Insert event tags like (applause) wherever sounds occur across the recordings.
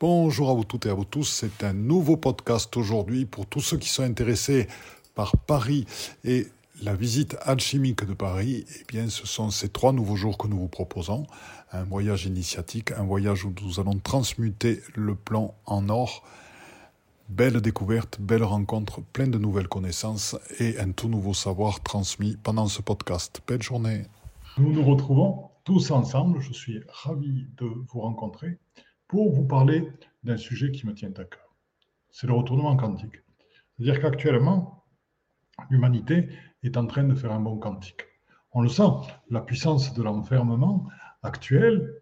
Bonjour à vous toutes et à vous tous. C'est un nouveau podcast aujourd'hui pour tous ceux qui sont intéressés par Paris et la visite alchimique de Paris. Eh bien, ce sont ces trois nouveaux jours que nous vous proposons. Un voyage initiatique, un voyage où nous allons transmuter le plan en or. Belle découverte, belle rencontre, plein de nouvelles connaissances et un tout nouveau savoir transmis pendant ce podcast. Belle journée. Nous nous retrouvons tous ensemble. Je suis ravi de vous rencontrer pour vous parler d'un sujet qui me tient à cœur. C'est le retournement quantique. C'est-à-dire qu'actuellement, l'humanité est en train de faire un bond quantique. On le sent, la puissance de l'enfermement actuel,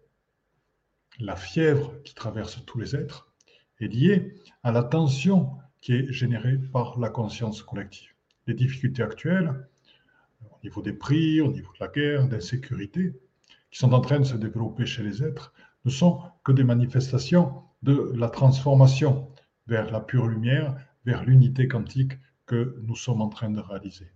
la fièvre qui traverse tous les êtres, est liée à la tension qui est générée par la conscience collective. Les difficultés actuelles, au niveau des prix, au niveau de la guerre, d'insécurité, qui sont en train de se développer chez les êtres, ne sont que des manifestations de la transformation vers la pure lumière, vers l'unité quantique que nous sommes en train de réaliser.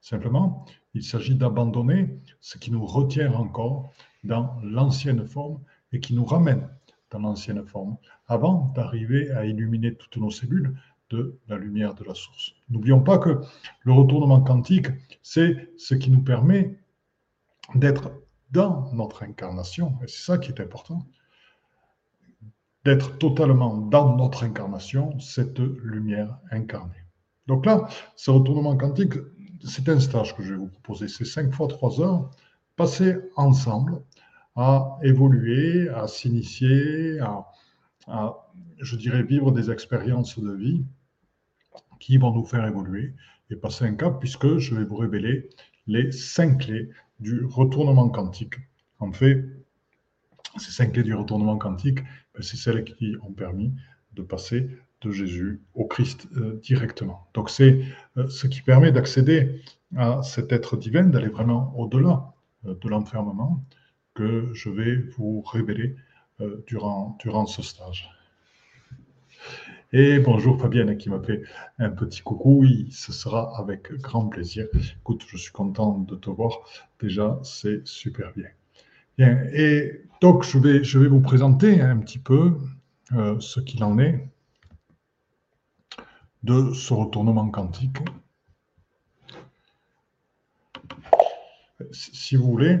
Simplement, il s'agit d'abandonner ce qui nous retient encore dans l'ancienne forme et qui nous ramène dans l'ancienne forme, avant d'arriver à illuminer toutes nos cellules de la lumière de la source. N'oublions pas que le retournement quantique, c'est ce qui nous permet d'être dans notre incarnation, et c'est ça qui est important, d'être totalement dans notre incarnation, cette lumière incarnée. Donc là, ce retournement quantique, c'est un stage que je vais vous proposer. C'est 5 fois 3 heures passées ensemble à évoluer, à s'initier, à, à, je dirais, vivre des expériences de vie qui vont nous faire évoluer et passer un cap, puisque je vais vous révéler les cinq clés du retournement quantique. En fait, ces cinq clés du retournement quantique, ben, c'est celles qui ont permis de passer de Jésus au Christ euh, directement. Donc c'est euh, ce qui permet d'accéder à cet être divin, d'aller vraiment au-delà euh, de l'enfermement que je vais vous révéler durant, durant ce stage. Et bonjour Fabienne qui m'a fait un petit coucou. Oui, ce sera avec grand plaisir. Écoute, je suis content de te voir. Déjà, c'est super bien. Bien, et donc je vais, je vais vous présenter un petit peu euh, ce qu'il en est de ce retournement quantique. Si vous voulez,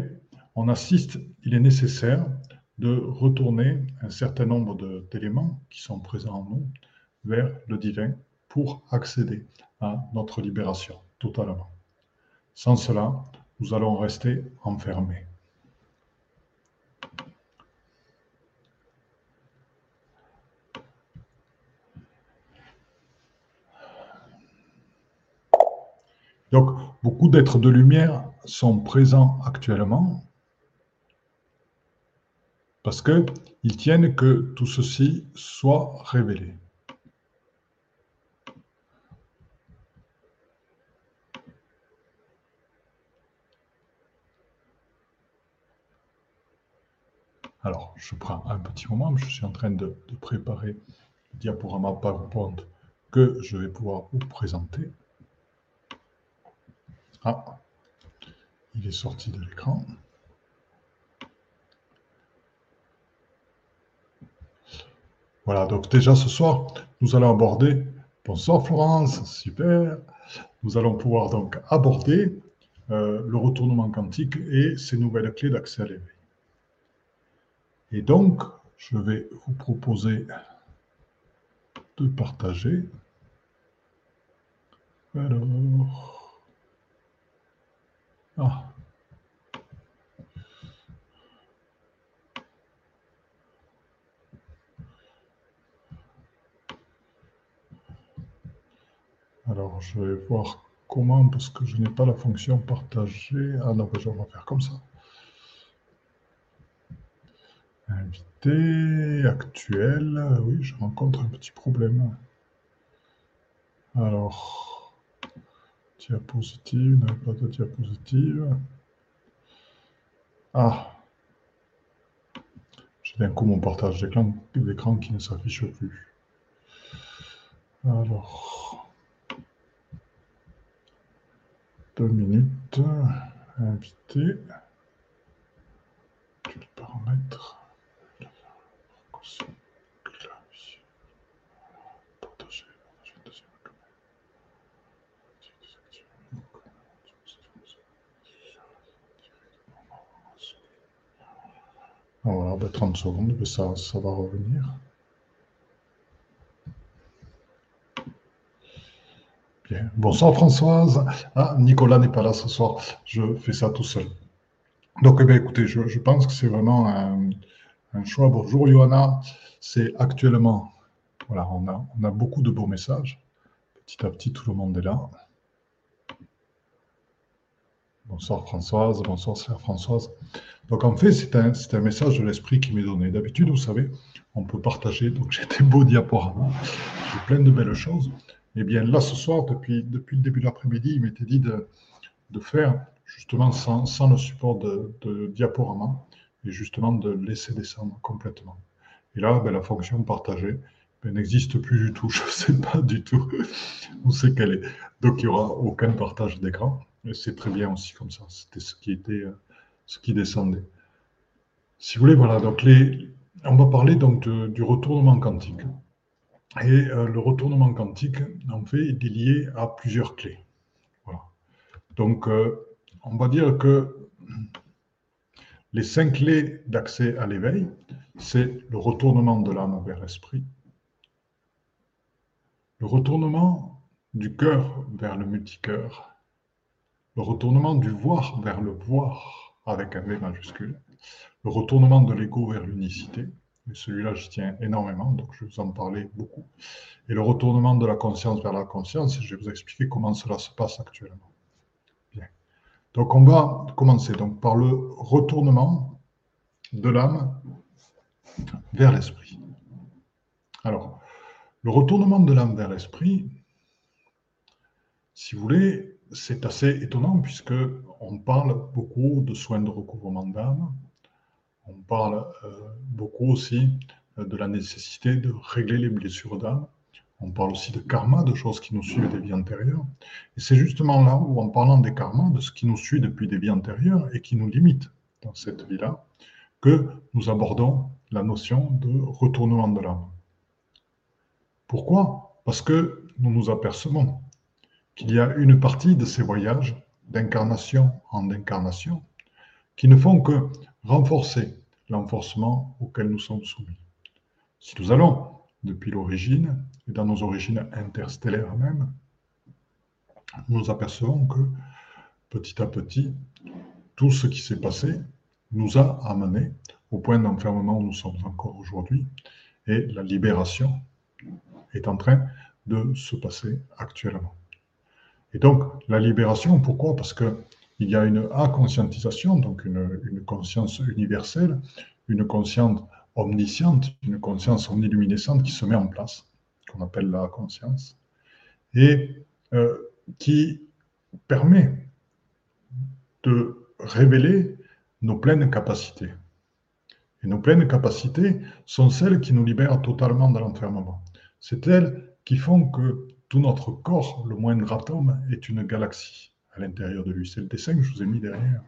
on assiste, il est nécessaire de retourner un certain nombre d'éléments qui sont présents en nous vers le divin pour accéder à notre libération totalement. Sans cela, nous allons rester enfermés. Donc, beaucoup d'êtres de lumière sont présents actuellement parce qu'ils tiennent que tout ceci soit révélé. Alors, je prends un petit moment, je suis en train de, préparer le diaporama PowerPoint que je vais pouvoir vous présenter. Ah, il est sorti de l'écran. Voilà, donc déjà ce soir, nous allons aborder, bonsoir Florence, super, nous allons pouvoir donc aborder euh, le retournement quantique et ses nouvelles clés d'accès à l'éveil. Et donc, je vais vous proposer de partager. Alors, ah. Alors, je vais voir comment, parce que je n'ai pas la fonction partager. Ah non, je vais faire comme ça. Invité, actuel. Oui, je rencontre un petit problème. Alors, diapositive, n'a pas de diapositive. Ah, j'ai d'un coup mon partage d'écran qui ne s'affiche plus. Alors, deux minutes, invité, paramètres voilà, 30 secondes, mais ça, ça va revenir. Bonsoir Françoise. Ah, Nicolas n'est pas là ce soir. Je fais ça tout seul. Donc, eh écoutez, je, je, pense que c'est vraiment un, choix. Bonjour Johanna. C'est actuellement, voilà, on a, beaucoup de beaux messages. Petit à petit, tout le monde est là. Bonsoir Françoise, bonsoir chère Françoise. Donc en fait, c'est un, un, message de l'esprit qui m'est donné. D'habitude, vous savez, on peut partager. Donc j'ai des beaux diaporamas, j'ai plein de belles choses. Eh bien là, ce soir, depuis, le début de l'après-midi, il m'était dit de, faire justement sans, sans le support de, de, diaporama et justement de laisser descendre complètement. Et là, ben, la fonction partagée ben, n'existe plus du tout. (laughs) Je ne sais pas du tout où c'est qu'elle est. Donc il n'y aura aucun partage d'écran c'est très bien aussi comme ça. C'était ce qui était, euh, ce qui descendait. Si vous voulez, voilà. Donc les, on va parler donc du retournement quantique. Et euh, le retournement quantique, en fait, est lié à plusieurs clés. Voilà. Donc, euh, on va dire que les cinq clés d'accès à l'éveil, c'est le retournement de l'âme vers l'esprit, le retournement du cœur vers le multicœur, le retournement du voir vers le voir avec un V majuscule, le retournement de l'ego vers l'unicité, et celui-là je tiens énormément, donc je vais vous en parler beaucoup, et le retournement de la conscience vers la conscience, je vais vous expliquer comment cela se passe actuellement. Donc on va commencer donc par le retournement de l'âme vers l'esprit. Alors, le retournement de l'âme vers l'esprit, si vous voulez, c'est assez étonnant puisque on parle beaucoup de soins de recouvrement d'âme. On parle euh, beaucoup aussi euh, de la nécessité de régler les blessures d'âme. On parle aussi de karma, de choses qui nous suivent des vies antérieures. Et c'est justement là où, en parlant des karmas, de ce qui nous suit depuis des vies antérieures et qui nous limite dans cette vie-là, que nous abordons la notion de retournement de l'âme. Pourquoi? Parce que nous nous apercevons qu'il y a une partie de ces voyages d'incarnation en incarnation qui ne font que renforcer l'enforcement auquel nous sommes soumis. Si nous allons depuis l'origine et dans nos origines interstellaires même, nous apercevons que petit à petit, tout ce qui s'est passé nous a amenés au point d'enfermement où nous sommes encore aujourd'hui et la libération est en train de se passer actuellement. Et donc, la libération, pourquoi? Parce qu'il y a une inconscientisation, donc une, conscience universelle, une conscience omnisciente, une conscience omniluminescente qui se met en place, qu'on appelle la conscience, et euh, qui permet de révéler nos pleines capacités. Et nos pleines capacités sont celles qui nous libèrent totalement de l'enfermement. C'est elles qui font que tout notre corps, le moindre atome, est une galaxie à l'intérieur de lui. C'est le dessin que je vous ai mis derrière.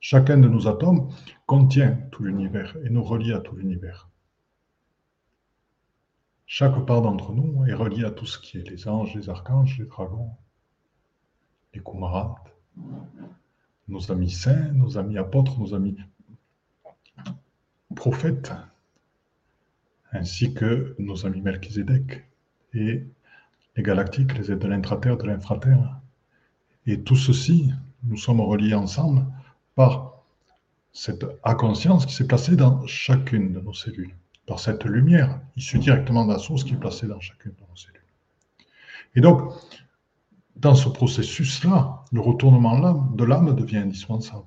Chacun de nos atomes contient tout l'univers et nous relie à tout l'univers. Chaque part d'entre nous est reliée à tout ce qui est les anges, les archanges, les dragons, les Kumarats, nos amis saints, nos amis apôtres, nos amis prophètes, ainsi que nos amis Melchizedek et les galactiques, les êtres de l'intraterre, de l'infraterre. Et tout ceci, nous sommes reliés ensemble par cette inconscience qui s'est placée dans chacune de nos cellules, par cette lumière issue directement de la source qui est placée dans chacune de nos cellules. Et donc, dans ce processus-là, le retournement de l'âme devient indispensable.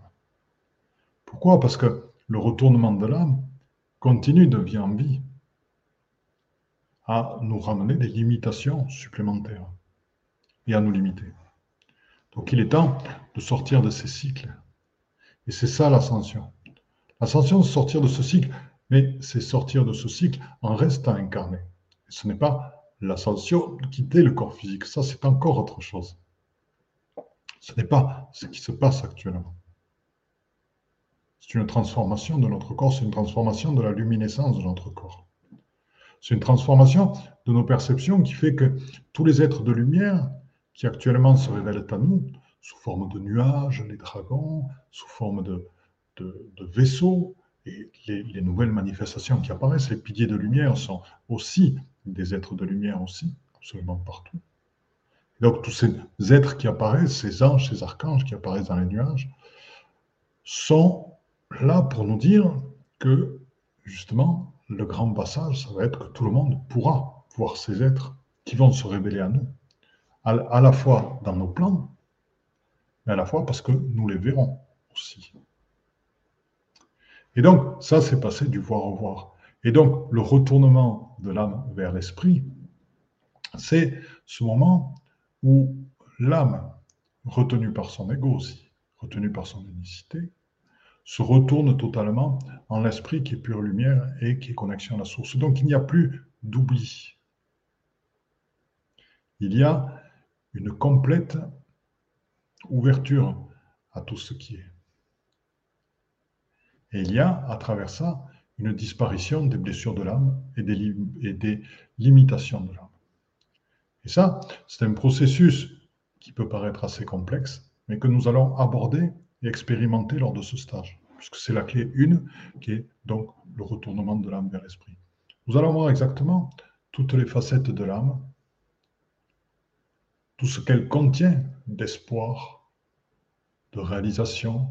Pourquoi? Parce que le retournement de l'âme continue de vie en vie à nous ramener des limitations supplémentaires et à nous limiter. Donc il est temps de sortir de ces cycles. Et c'est ça l'ascension. L'ascension, c'est sortir de ce cycle, mais c'est sortir de ce cycle en restant incarné. Ce n'est pas l'ascension quitter le corps physique. Ça, c'est encore autre chose. Ce n'est pas ce qui se passe actuellement. C'est une transformation de notre corps, c'est une transformation de la luminescence de notre corps. C'est une transformation de nos perceptions qui fait que tous les êtres de lumière qui actuellement se révèlent à nous, sous forme de nuages, les dragons, sous forme de, vaisseaux, et les, nouvelles manifestations qui apparaissent, les piliers de lumière sont aussi des êtres de lumière aussi, absolument partout. Donc tous ces êtres qui apparaissent, ces anges, ces archanges qui apparaissent dans les nuages, sont là pour nous dire que justement, le grand passage, ça va être que tout le monde pourra voir ces êtres qui vont se révéler à nous, à la fois dans nos plans, mais à la fois parce que nous les verrons aussi. Et donc, ça, c'est passé du voir au voir. Et donc, le retournement de l'âme vers l'esprit, c'est ce moment où l'âme, retenue par son ego aussi, retenue par son unicité, se retourne totalement en l'esprit qui est pure lumière et qui est connexion à la source. Donc il n'y a plus d'oubli. Il y a une complète ouverture à tout ce qui est. Et il y a, à travers ça, une disparition des blessures de l'âme et des, limitations de l'âme. Et ça, c'est un processus qui peut paraître assez complexe, mais que nous allons aborder et expérimenter lors de ce stage, puisque c'est la clé 1 qui est donc le retournement de l'âme vers l'esprit. Nous allons voir exactement toutes les facettes de l'âme, tout ce qu'elle contient d'espoir, de réalisation,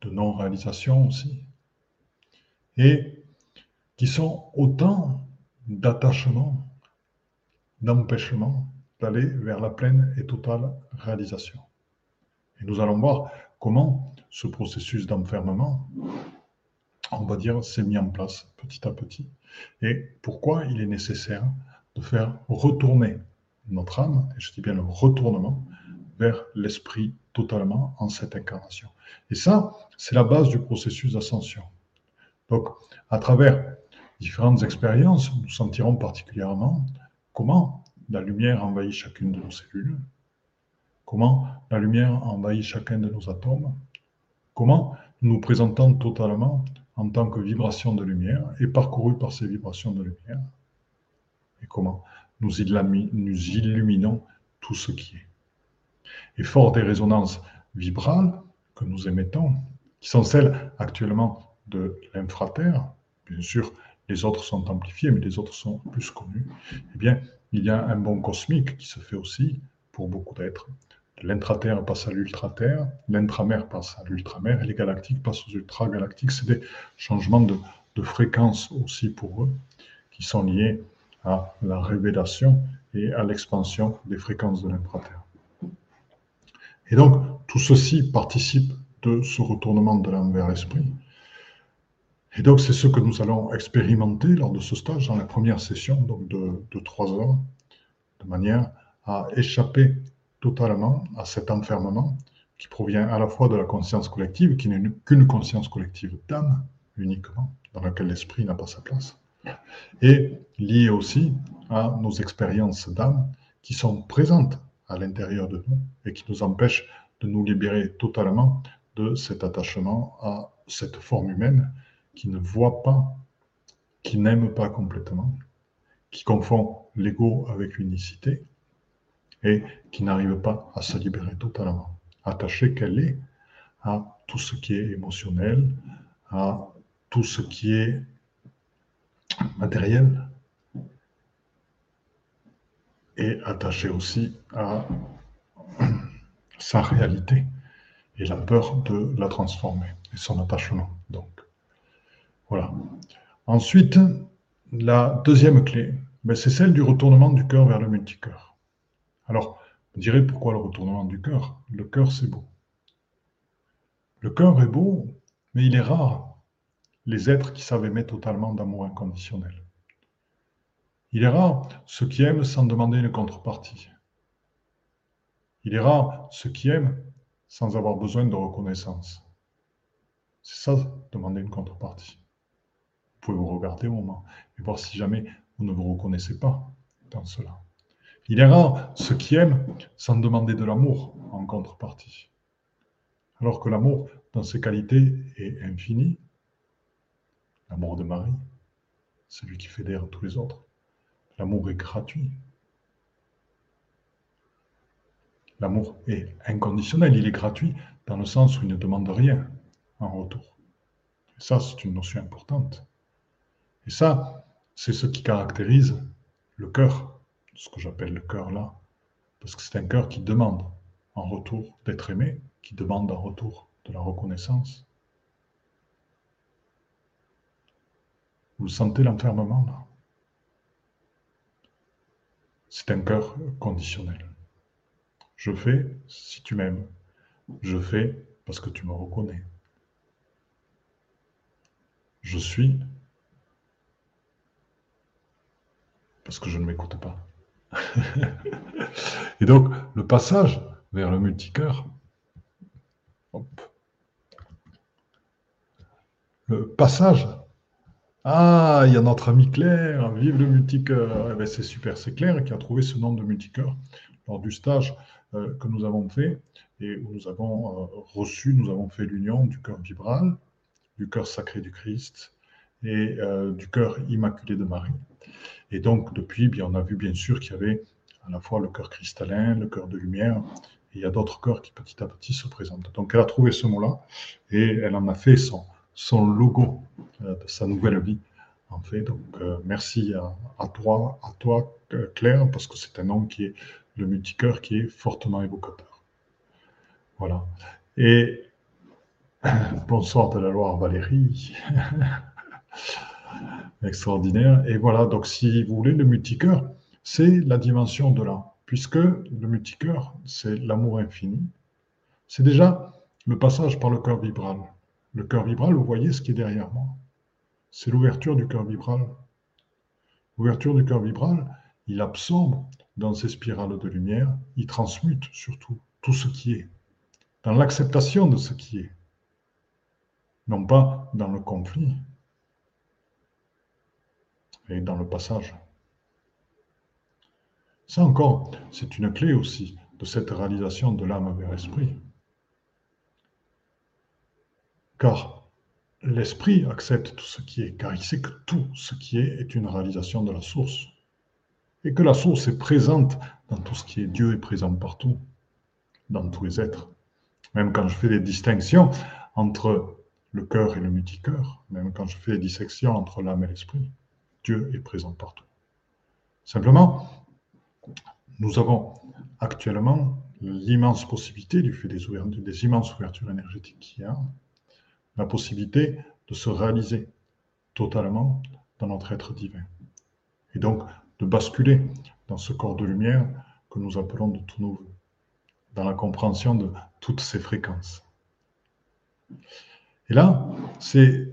de non-réalisation aussi, et qui sont autant d'attachements, d'empêchements d'aller vers la pleine et totale réalisation. Et nous allons voir comment ce processus d'enfermement, on va dire, s'est mis en place petit à petit, et pourquoi il est nécessaire de faire retourner notre âme, et je dis bien le retournement, vers l'esprit totalement en cette incarnation. Et ça, c'est la base du processus d'ascension. Donc, à travers différentes expériences, nous sentirons particulièrement comment la lumière envahit chacune de nos cellules, comment la lumière envahit chacun de nos atomes, comment nous nous présentons totalement en tant que vibration de lumière et parcouru par ces vibrations de lumière, et comment nous illuminons tout ce qui est. Et fort des résonances vibrales que nous émettons, qui sont celles actuellement de l'infraterre, bien sûr, les autres sont amplifiés, mais les autres sont plus connus, eh bien, il y a un bon cosmique qui se fait aussi pour beaucoup d'êtres. L'intraterre passe à l'ultraterre, l'intramère passe à l'ultramère, et les galactiques passent aux ultragalactiques. C'est des changements de, de fréquence aussi pour eux, qui sont liés à la révélation et à l'expansion des fréquences de l'intraterre. Et donc, tout ceci participe de ce retournement de l'âme vers l'esprit. Et donc, c'est ce que nous allons expérimenter lors de ce stage, dans la première session donc de trois heures, de manière à échapper totalement à cet enfermement qui provient à la fois de la conscience collective, qui n'est qu'une conscience collective d'âme uniquement, dans laquelle l'esprit n'a pas sa place, et lié aussi à nos expériences d'âme qui sont présentes à l'intérieur de nous et qui nous empêchent de nous libérer totalement de cet attachement à cette forme humaine qui ne voit pas, qui n'aime pas complètement, qui confond l'ego avec l'unicité et qui n'arrive pas à se libérer totalement, attachée qu'elle est à tout ce qui est émotionnel, à tout ce qui est matériel, et attachée aussi à sa réalité et la peur de la transformer et son attachement. Donc, voilà. Ensuite, la deuxième clé, ben, c'est celle du retournement du cœur vers le multicœur. Alors, vous direz pourquoi le retournement du cœur? Le cœur, c'est beau. Le cœur est beau, mais il est rare les êtres qui aimer totalement d'amour inconditionnel. Il est rare ceux qui aiment sans demander une contrepartie. Il est rare ceux qui aiment sans avoir besoin de reconnaissance. C'est ça, demander une contrepartie. Vous pouvez vous regarder au moment et voir si jamais vous ne vous reconnaissez pas dans cela. Il est rare ceux qui aiment sans demander de l'amour en contrepartie. Alors que l'amour, dans ses qualités, est infini. L'amour de Marie, celui qui fédère tous les autres. L'amour est gratuit. L'amour est inconditionnel, il est gratuit dans le sens où il ne demande rien en retour. Et ça, c'est une notion importante. Et ça, c'est ce qui caractérise le cœur, ce que j'appelle le cœur là, parce que c'est un cœur qui demande en retour d'être aimé, qui demande en retour de la reconnaissance. Vous sentez l'enfermement là C'est un cœur conditionnel. Je fais si tu m'aimes. Je fais parce que tu me reconnais. Je suis parce que je ne m'écoute pas. (laughs) Et donc, le passage vers le multicœur, le passage, ah, il y a notre ami Claire, vive le multicœur, eh ben, c'est super, c'est Claire qui a trouvé ce nom de multicœur lors du stage euh, que nous avons fait et où nous avons euh, reçu, nous avons fait l'union du cœur vibral, du cœur sacré du Christ et euh, du cœur immaculé de Marie. Et donc, depuis, bien, on a vu bien sûr qu'il y avait à la fois le cœur cristallin, le cœur de lumière, et il y a d'autres cœurs qui petit à petit se présentent. Donc, elle a trouvé ce mot-là et elle en a fait son, son logo de sa nouvelle vie. En fait, donc merci à, toi, à toi Claire, parce que c'est un nom qui est le multicœur qui est fortement évocateur. Voilà. Et (coughs) bonsoir de la Loire Valérie. (laughs) Extraordinaire. Et voilà, donc si vous voulez, le multicœur, c'est la dimension de là, puisque le multicœur, c'est l'amour infini. C'est déjà le passage par le cœur vibral. Le cœur vibral, vous voyez ce qui est derrière moi. C'est l'ouverture du cœur vibral. L'ouverture du cœur vibral, il absorbe dans ces spirales de lumière, il transmute surtout tout ce qui est, dans l'acceptation de ce qui est, non pas dans le conflit et dans le passage. Ça encore, c'est une clé aussi de cette réalisation de l'âme vers l'esprit. Car l'esprit accepte tout ce qui est, car il sait que tout ce qui est est une réalisation de la source et que la source est présente dans tout ce qui est Dieu est présent partout, dans tous les êtres. Même quand je fais des distinctions entre le cœur et le multicœur, même quand je fais des dissections entre l'âme et l'esprit, Dieu est présent partout. Simplement, nous avons actuellement l'immense possibilité, du fait des, immenses ouvertures énergétiques qu'il y a, la possibilité de se réaliser totalement dans notre être divin. Et donc, de basculer dans ce corps de lumière que nous appelons de tous nos dans la compréhension de toutes ces fréquences. Et là, c'est,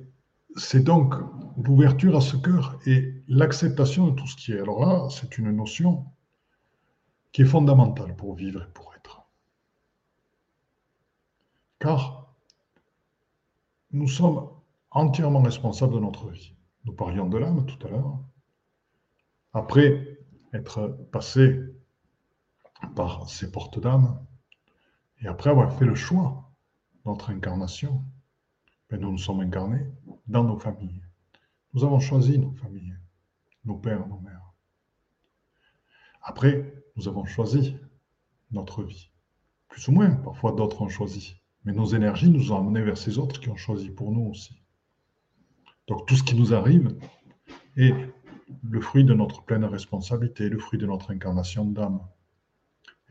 c'est donc l'ouverture à ce cœur et l'acceptation de tout ce qui est. Alors là, c'est une notion qui est fondamentale pour vivre et pour être. Car nous sommes entièrement responsables de notre vie. Nous parlions de l'âme tout à l'heure. Après être passé par ces portes d'âme, et après avoir fait le choix notre incarnation, ben nous nous sommes incarnés dans nos familles. Nous avons choisi nos familles, nos pères, nos mères. Après, nous avons choisi notre vie. Plus ou moins, parfois d'autres ont choisi. Mais nos énergies nous ont amenés vers ces autres qui ont choisi pour nous aussi. Donc tout ce qui nous arrive est le fruit de notre pleine responsabilité, le fruit de notre incarnation d'âme.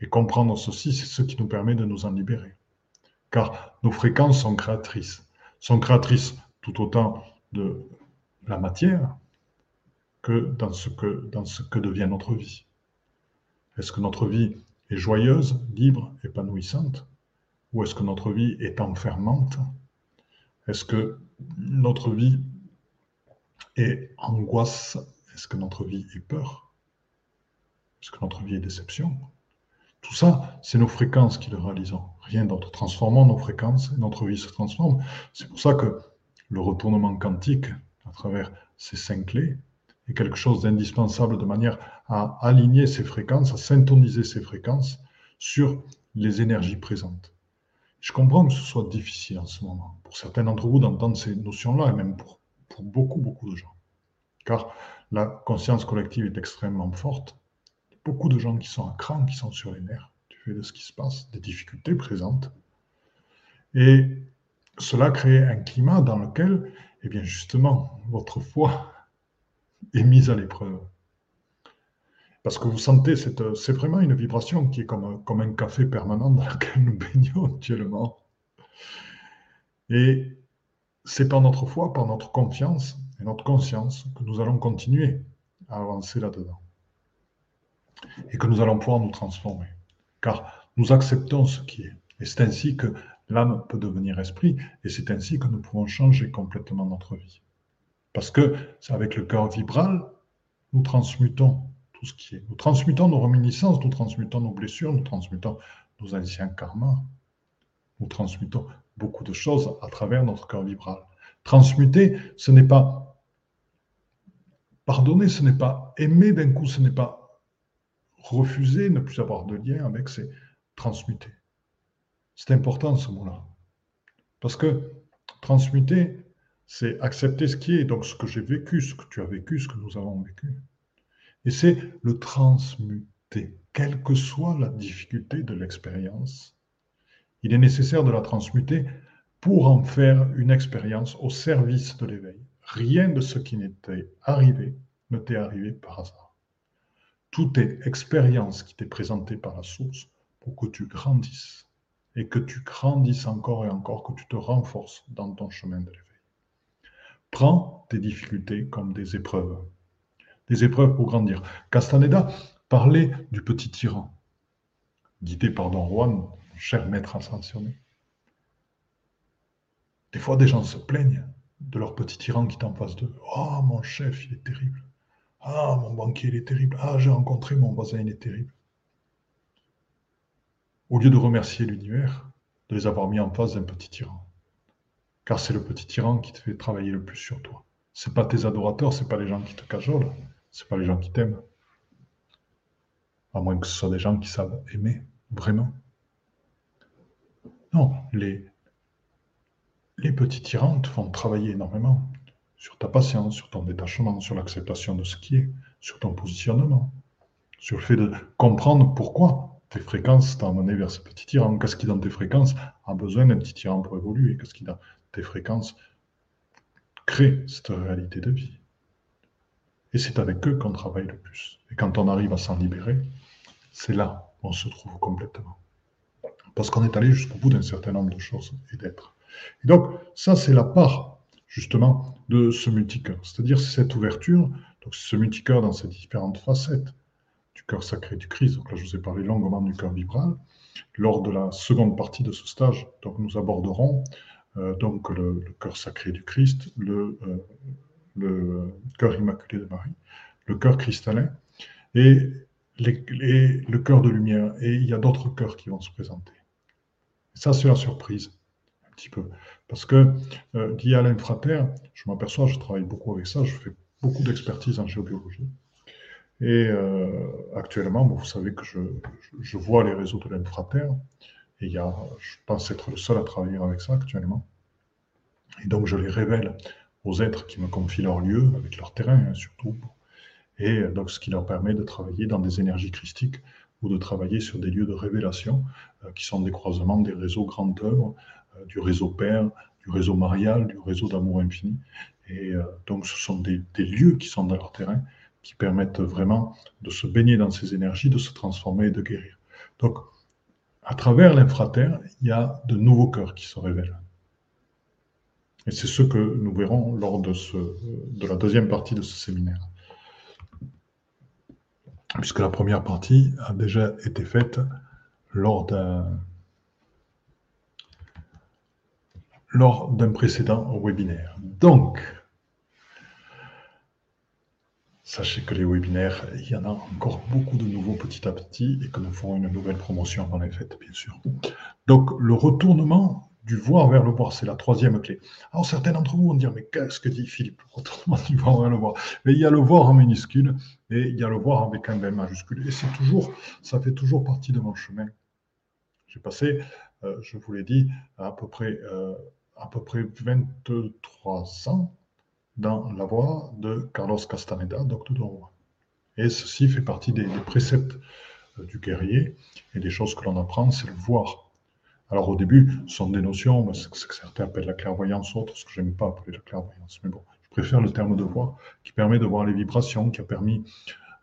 Et comprendre ceci, c'est ce qui nous permet de nous en libérer. Car nos fréquences sont créatrices, sont créatrices tout autant de la matière que dans ce que, dans ce que devient notre vie. Est-ce que notre vie est joyeuse, libre, épanouissante? Ou est-ce que notre vie est enfermante? Est-ce que notre vie est angoisse? Est-ce que notre vie est peur? Est-ce que notre vie est déception? Tout ça, c'est nos fréquences qui le réalisons. Rien d'autre. Transformons nos fréquences et notre vie se transforme. C'est pour ça que le retournement quantique, à travers ces cinq clés, est quelque chose d'indispensable de manière à aligner ces fréquences, à syntoniser ces fréquences sur les énergies présentes. Je comprends que ce soit difficile en ce moment, pour certains d'entre vous, d'entendre ces notions-là, et même pour, beaucoup, beaucoup de gens. Car la conscience collective est extrêmement forte. Beaucoup de gens qui sont à cran, qui sont sur les nerfs du fait de ce qui se passe, des difficultés présentes. Et cela crée un climat dans lequel eh bien justement, votre foi est mise à l'épreuve. Parce que vous sentez, c'est vraiment une vibration qui est comme, comme un café permanent dans lequel nous baignons actuellement. Et c'est par notre foi, par notre confiance et notre conscience que nous allons continuer à avancer là-dedans. Et que nous allons pouvoir nous transformer. Car nous acceptons ce qui est. Et c'est ainsi que l'âme peut devenir esprit. Et c'est ainsi que nous pouvons changer complètement notre vie. Parce que c'est avec le cœur vibral, nous transmutons tout ce qui est. Nous transmutons nos réminiscences, nous transmutons nos blessures, nous transmutons nos anciens karmas. Nous transmutons beaucoup de choses à travers notre cœur vibral. Transmuter, ce n'est pas pardonner, ce n'est pas aimer d'un coup, ce n'est pas refuser, ne plus avoir de lien avec, c'est transmuter. C'est important ce mot-là. Parce que transmuter, c'est accepter ce qui est, donc ce que j'ai vécu, ce que tu as vécu, ce que nous avons vécu. Et c'est le transmuter, quelle que soit la difficulté de l'expérience. Il est nécessaire de la transmuter pour en faire une expérience au service de l'éveil. Rien de ce qui n'était arrivé ne t'est arrivé par hasard. Tout est expérience qui t'est présentée par la source pour que tu grandisses et que tu grandisses encore et encore, que tu te renforces dans ton chemin de l'éveil. Prends tes difficultés comme des épreuves, des épreuves pour grandir. Castaneda parlait du petit tyran, guidé par Don Juan, cher maître ascensionné. Des fois, des gens se plaignent de leur petit tyran qui est en face d'eux. Oh, mon chef, il est terrible. Ah, mon banquier, il est terrible. Ah, j'ai rencontré mon voisin, il est terrible. Au lieu de remercier l'univers de les avoir mis en face d'un petit tyran. Car c'est le petit tyran qui te fait travailler le plus sur toi. Ce pas tes adorateurs, ce pas les gens qui te cajolent, ce pas les gens qui t'aiment. À moins que ce soit des gens qui savent aimer, vraiment. Non, les, les petits tyrans te font travailler énormément sur ta patience, sur ton détachement, sur l'acceptation de ce qui est, sur ton positionnement, sur le fait de comprendre pourquoi tes fréquences t'ont amené vers ce petit tyran. Qu'est-ce qui, dans tes fréquences, a besoin d'un petit tyran pour évoluer? Qu'est-ce qui, dans tes fréquences, crée cette réalité de vie? Et c'est avec eux qu'on travaille le plus. Et quand on arrive à s'en libérer, c'est là où on se trouve complètement. Parce qu'on est allé jusqu'au bout d'un certain nombre de choses et d'être. Et donc, ça, c'est la part, justement, de ce multicœur. C'est-à-dire cette ouverture, donc ce multicœur dans ses différentes facettes du cœur sacré du Christ. Donc là, je vous ai parlé longuement du cœur vibral. Lors de la seconde partie de ce stage, donc nous aborderons euh, donc le, cœur sacré du Christ, le, euh, le cœur immaculé de Marie, le cœur cristallin et, le cœur de lumière. Et il y a d'autres cœurs qui vont se présenter. Ça, c'est la surprise, un petit peu. Parce que euh, lié à l'infrater, je m'aperçois, je travaille beaucoup avec ça, je fais beaucoup d'expertise en géobiologie. Et euh, actuellement, vous savez que je, vois les réseaux de l'infrater, et y a, je pense être le seul à travailler avec ça actuellement. Et donc, je les révèle aux êtres qui me confient leur lieu, avec leur terrain hein, surtout, et donc ce qui leur permet de travailler dans des énergies christiques ou de travailler sur des lieux de révélation euh, qui sont des croisements des réseaux grandes œuvres, euh, du réseau Père, du réseau Marial, du réseau d'amour infini. Et euh, donc ce sont des, lieux qui sont dans leur terrain, qui permettent vraiment de se baigner dans ces énergies, de se transformer et de guérir. Donc, à travers l'infraterre, il y a de nouveaux cœurs qui se révèlent. Et c'est ce que nous verrons lors de, la deuxième partie de ce séminaire puisque la première partie a déjà été faite lors d'un lors d'un précédent webinaire. Donc, sachez que les webinaires, il y en a encore beaucoup de nouveaux petit à petit et que nous ferons une nouvelle promotion avant les fêtes, bien sûr. Donc, le retournement du voir vers le voir, c'est la troisième clé. Alors certains d'entre vous vont dire, mais qu'est-ce que dit Philippe? Retournement du voir vers le voir. Mais il y a le voir en minuscule et il y a le voir avec un bel majuscule. Et c'est toujours, ça fait toujours partie de mon chemin. J'ai passé, euh, je vous l'ai dit, à peu près, euh, à peu près 23 ans dans la voie de Carlos Castaneda, docteur de roi. Et ceci fait partie des, des préceptes euh, du guerrier et des choses que l'on apprend, c'est le voir Alors au début, ce sont des notions, ce que certains appellent la clairvoyance, autres, ce que je n'aime pas appeler la clairvoyance. Mais bon, je préfère le terme de voir, qui permet de voir les vibrations, qui a permis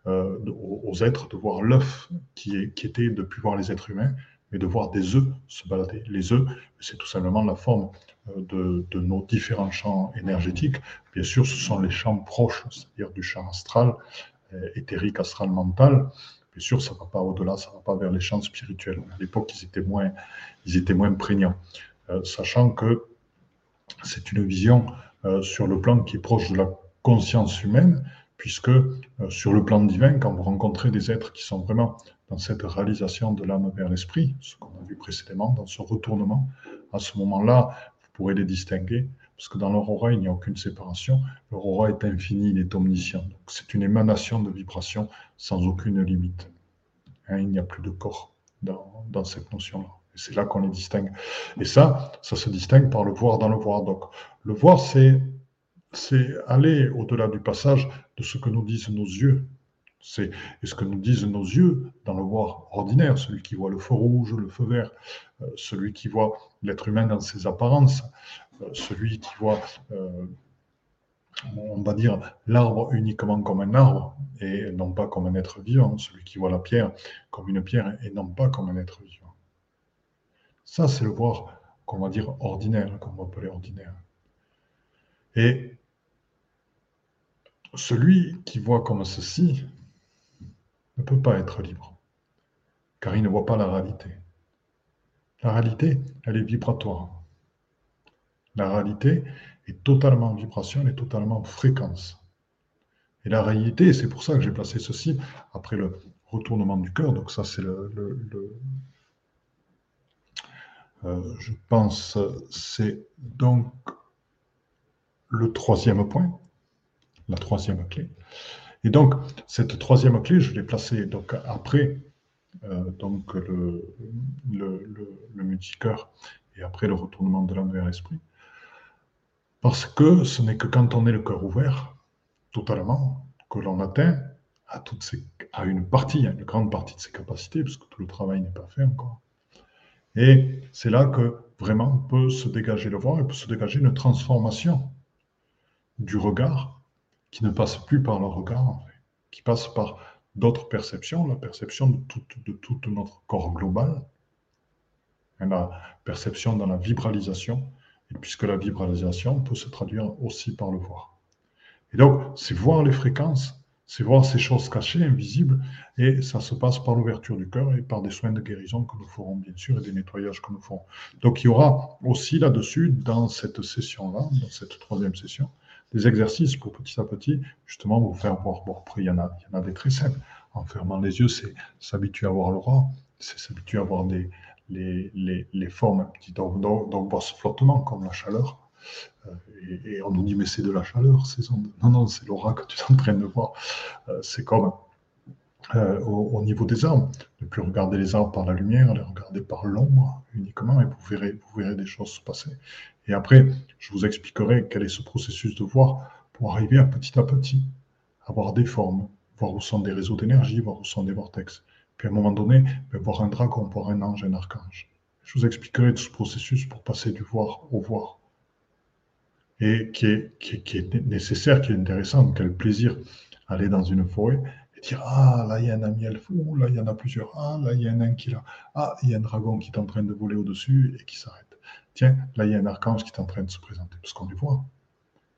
euh, aux êtres de voir l'œuf qui, qui était de plus voir les êtres humains, mais de voir des œufs se balader. Les œufs, c'est tout simplement la forme euh, de, de, nos différents champs énergétiques. Bien sûr, ce sont les champs proches, c'est-à-dire du champ astral, euh, éthérique, astral, mental. Bien sûr, ça ne va pas au-delà, ça ne va pas vers les champs spirituels. À l'époque, ils étaient moins, ils étaient moins prégnants. Euh, sachant que c'est une vision euh, sur le plan qui est proche de la conscience humaine, puisque euh, sur le plan divin, quand vous rencontrez des êtres qui sont vraiment dans cette réalisation de l'âme vers l'esprit, ce qu'on a vu précédemment, dans ce retournement, à ce moment-là, vous pourrez les distinguer, parce que dans leur aura, il n'y a aucune séparation. Leur aura est infini, il est omniscient. C'est une émanation de vibration sans aucune limite. Hein, il n'y a plus de corps dans, cette notion-là. Et c'est là qu'on les distingue. Et ça, ça se distingue par le voir dans le voir. Donc le voir, c'est aller au-delà du passage de ce que nous disent nos yeux. C'est ce que nous disent nos yeux dans le voir ordinaire, celui qui voit le feu rouge, le feu vert, euh, celui qui voit l'être humain dans ses apparences, celui qui voit, euh, on va dire, l'arbre uniquement comme un arbre et non pas comme un être vivant, celui qui voit la pierre comme une pierre et non pas comme un être vivant. Ça, c'est le voir qu'on va dire ordinaire, qu'on va appeler ordinaire. Et celui qui voit comme ceci ne peut pas être libre, car il ne voit pas la réalité. La réalité, elle est vibratoire. La réalité est totalement vibration, elle est totalement fréquence. Et la réalité, c'est pour ça que j'ai placé ceci après le retournement du cœur. Donc ça, c'est le, euh, je pense, c'est donc le troisième point, la troisième clé. Et donc, cette troisième clé, je l'ai placée donc, après euh, donc, le, le, le, multicœur et après le retournement de l'âme vers l'esprit. Parce que ce n'est que quand on est le cœur ouvert, totalement, que l'on atteint à, une partie, à une grande partie de ses capacités, parce que tout le travail n'est pas fait encore. Et c'est là que vraiment peut se dégager le voir et peut se dégager une transformation du regard qui ne passe plus par le regard, en fait, qui passe par d'autres perceptions, la perception de tout, notre corps global, et la perception dans la vibralisation, puisque la vibralisation peut se traduire aussi par le voir. Et donc, c'est voir les fréquences, c'est voir ces choses cachées, invisibles, et ça se passe par l'ouverture du cœur et par des soins de guérison que nous ferons bien sûr et des nettoyages que nous ferons. Donc il y aura aussi là-dessus, dans cette session-là, dans cette troisième session, des exercices pour petit à petit justement vous faire voir. Bon, après, il y en a, il y en a des très simples. En fermant les yeux, c'est s'habituer à voir l'aura, c'est s'habituer à voir des, les, les, les formes donc, voir ce flottement comme la chaleur. Euh, et, on nous dit, mais c'est de la chaleur, ces ondes. Non, non, c'est l'aura que tu es en train de voir. Euh, c'est comme euh, au, niveau des arbres. Ne plus regarder les arbres par la lumière, les regarder par l'ombre uniquement, et vous verrez, vous verrez des choses se passer. Et après, je vous expliquerai quel est ce processus de voir pour arriver à petit à petit à voir des formes, voir où sont des réseaux d'énergie, voir où sont des vortex. Puis à un moment donné, ben, voir un dragon, voir un ange, un archange. Je vous expliquerai tout ce processus pour passer du voir au voir. Et qui est, qui, est nécessaire, qui est intéressant, quel plaisir aller dans une forêt et dire Ah, là, il y a un ami elfou, là, il y en a plusieurs. Ah, là, il y a un nain qui là. Ah, il y a un dragon qui est en train de voler au-dessus et qui s'arrête. Tiens, là, il y a un archange qui est en train de se présenter, parce qu'on les voit.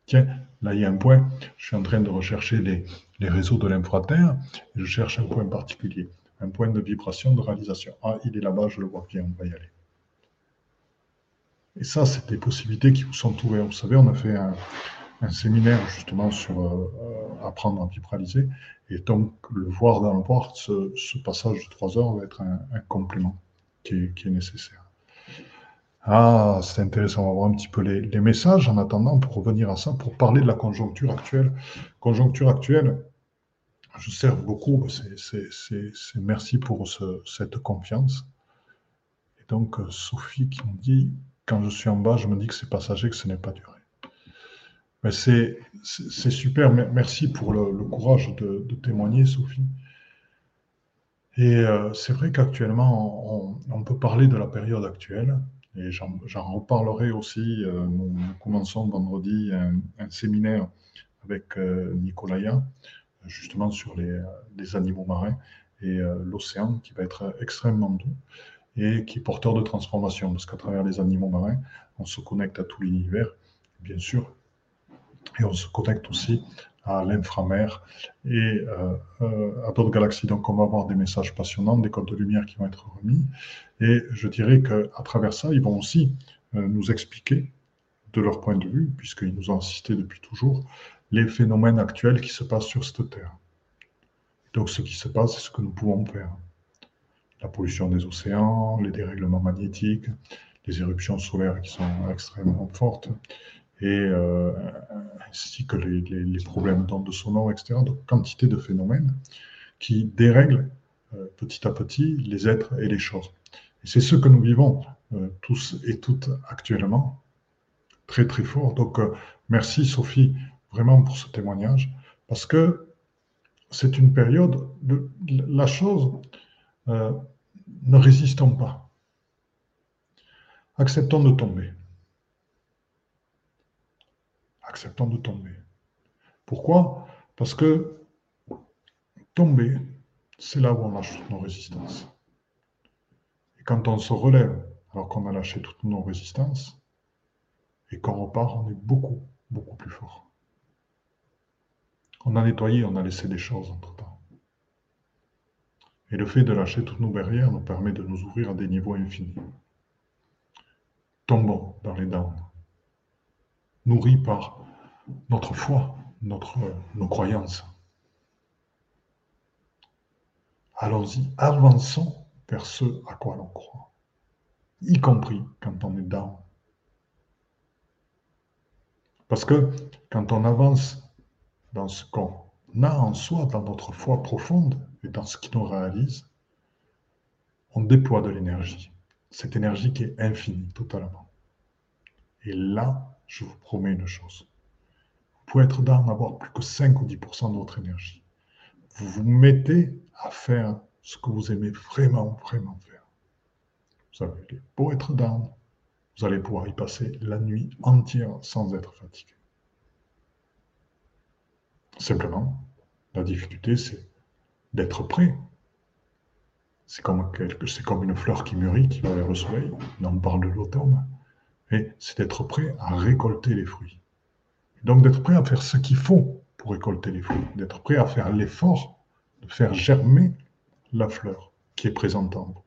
Tiens, là, il y a un point. Je suis en train de rechercher les, réseaux de l'infraterre je cherche un point particulier, un point de vibration, de réalisation. Ah, il est là-bas, je le vois bien, on va y aller. Et ça, c'est des possibilités qui vous sont ouvertes. Vous savez, on a fait un, séminaire justement sur euh, apprendre à vibraliser. Et donc, le voir dans le voir, ce, passage de trois heures va être un, complément qui est, qui est, nécessaire. Ah, c'est intéressant, on va voir un petit peu les, les, messages en attendant pour revenir à ça, pour parler de la conjoncture actuelle. Conjoncture actuelle, je sers beaucoup, c'est merci pour ce, cette confiance. Et donc, Sophie qui me dit, quand je suis en bas, je me dis que c'est passager, que ce n'est pas duré. C'est super. Merci pour le, courage de, témoigner, Sophie. Et euh, c'est vrai qu'actuellement, on, peut parler de la période actuelle, et j'en reparlerai aussi. Euh, nous, commençons vendredi un, séminaire avec euh, Nicolaya, justement sur les, les animaux marins et l'océan, qui va être extrêmement doux et qui est porteur de transformation, parce qu'à travers les animaux marins, on se connecte à tout l'univers, bien sûr, et on se connecte aussi à l'inframer et euh, euh, à d'autres galaxies. Donc, on va avoir des messages passionnants, des codes de lumière qui vont être remis. Et je dirais qu'à travers ça, ils vont aussi euh, nous expliquer, de leur point de vue, puisqu'ils nous ont assisté depuis toujours, les phénomènes actuels qui se passent sur cette Terre. Donc, ce qui se passe, c'est ce que nous pouvons faire. La pollution des océans, les dérèglements magnétiques, les éruptions solaires qui sont extrêmement fortes, et euh, ainsi que les, problèmes d'ondes sonores, etc. Donc, quantité de phénomènes qui dérèglent euh, petit à petit les êtres et les choses. Et c'est ce que nous vivons euh, tous et toutes actuellement, très très fort. Donc, merci Sophie vraiment pour ce témoignage, parce que c'est une période de la chose, ne résistons pas. Acceptons de tomber acceptons de tomber. Pourquoi? Parce que tomber, c'est là où on lâche toutes nos résistances. Et quand on se relève, alors qu'on a lâché toutes nos résistances, et qu'on repart, on est beaucoup, beaucoup plus fort. On a nettoyé, on a laissé des choses entre-temps. Et le fait de lâcher toutes nos barrières nous permet de nous ouvrir à des niveaux infinis. Tombons dans les dents, nourris par notre foi, nos croyances. Allons-y, avançons vers ce à quoi l'on croit, y compris quand on est down. Parce que quand on avance dans ce qu'on a en soi, dans notre foi profonde et dans ce qui nous réalise, on déploie de l'énergie. Cette énergie qui est infinie totalement. Et là, je vous promets une chose pouvez être dans n'avoir plus que 5 ou 10% de votre énergie. Vous vous mettez à faire ce que vous aimez vraiment, vraiment faire. Vous avez beau être down, vous allez pouvoir y passer la nuit entière sans être fatigué. Simplement, la difficulté, c'est d'être prêt. C'est comme, une fleur qui mûrit, qui va vers le soleil. On parle de l'automne. Et c'est d'être prêt à récolter les fruits. Donc d'être prêt à faire ce qu'il faut pour récolter les fruits, d'être prêt à faire l'effort de faire germer la fleur qui est présente en vous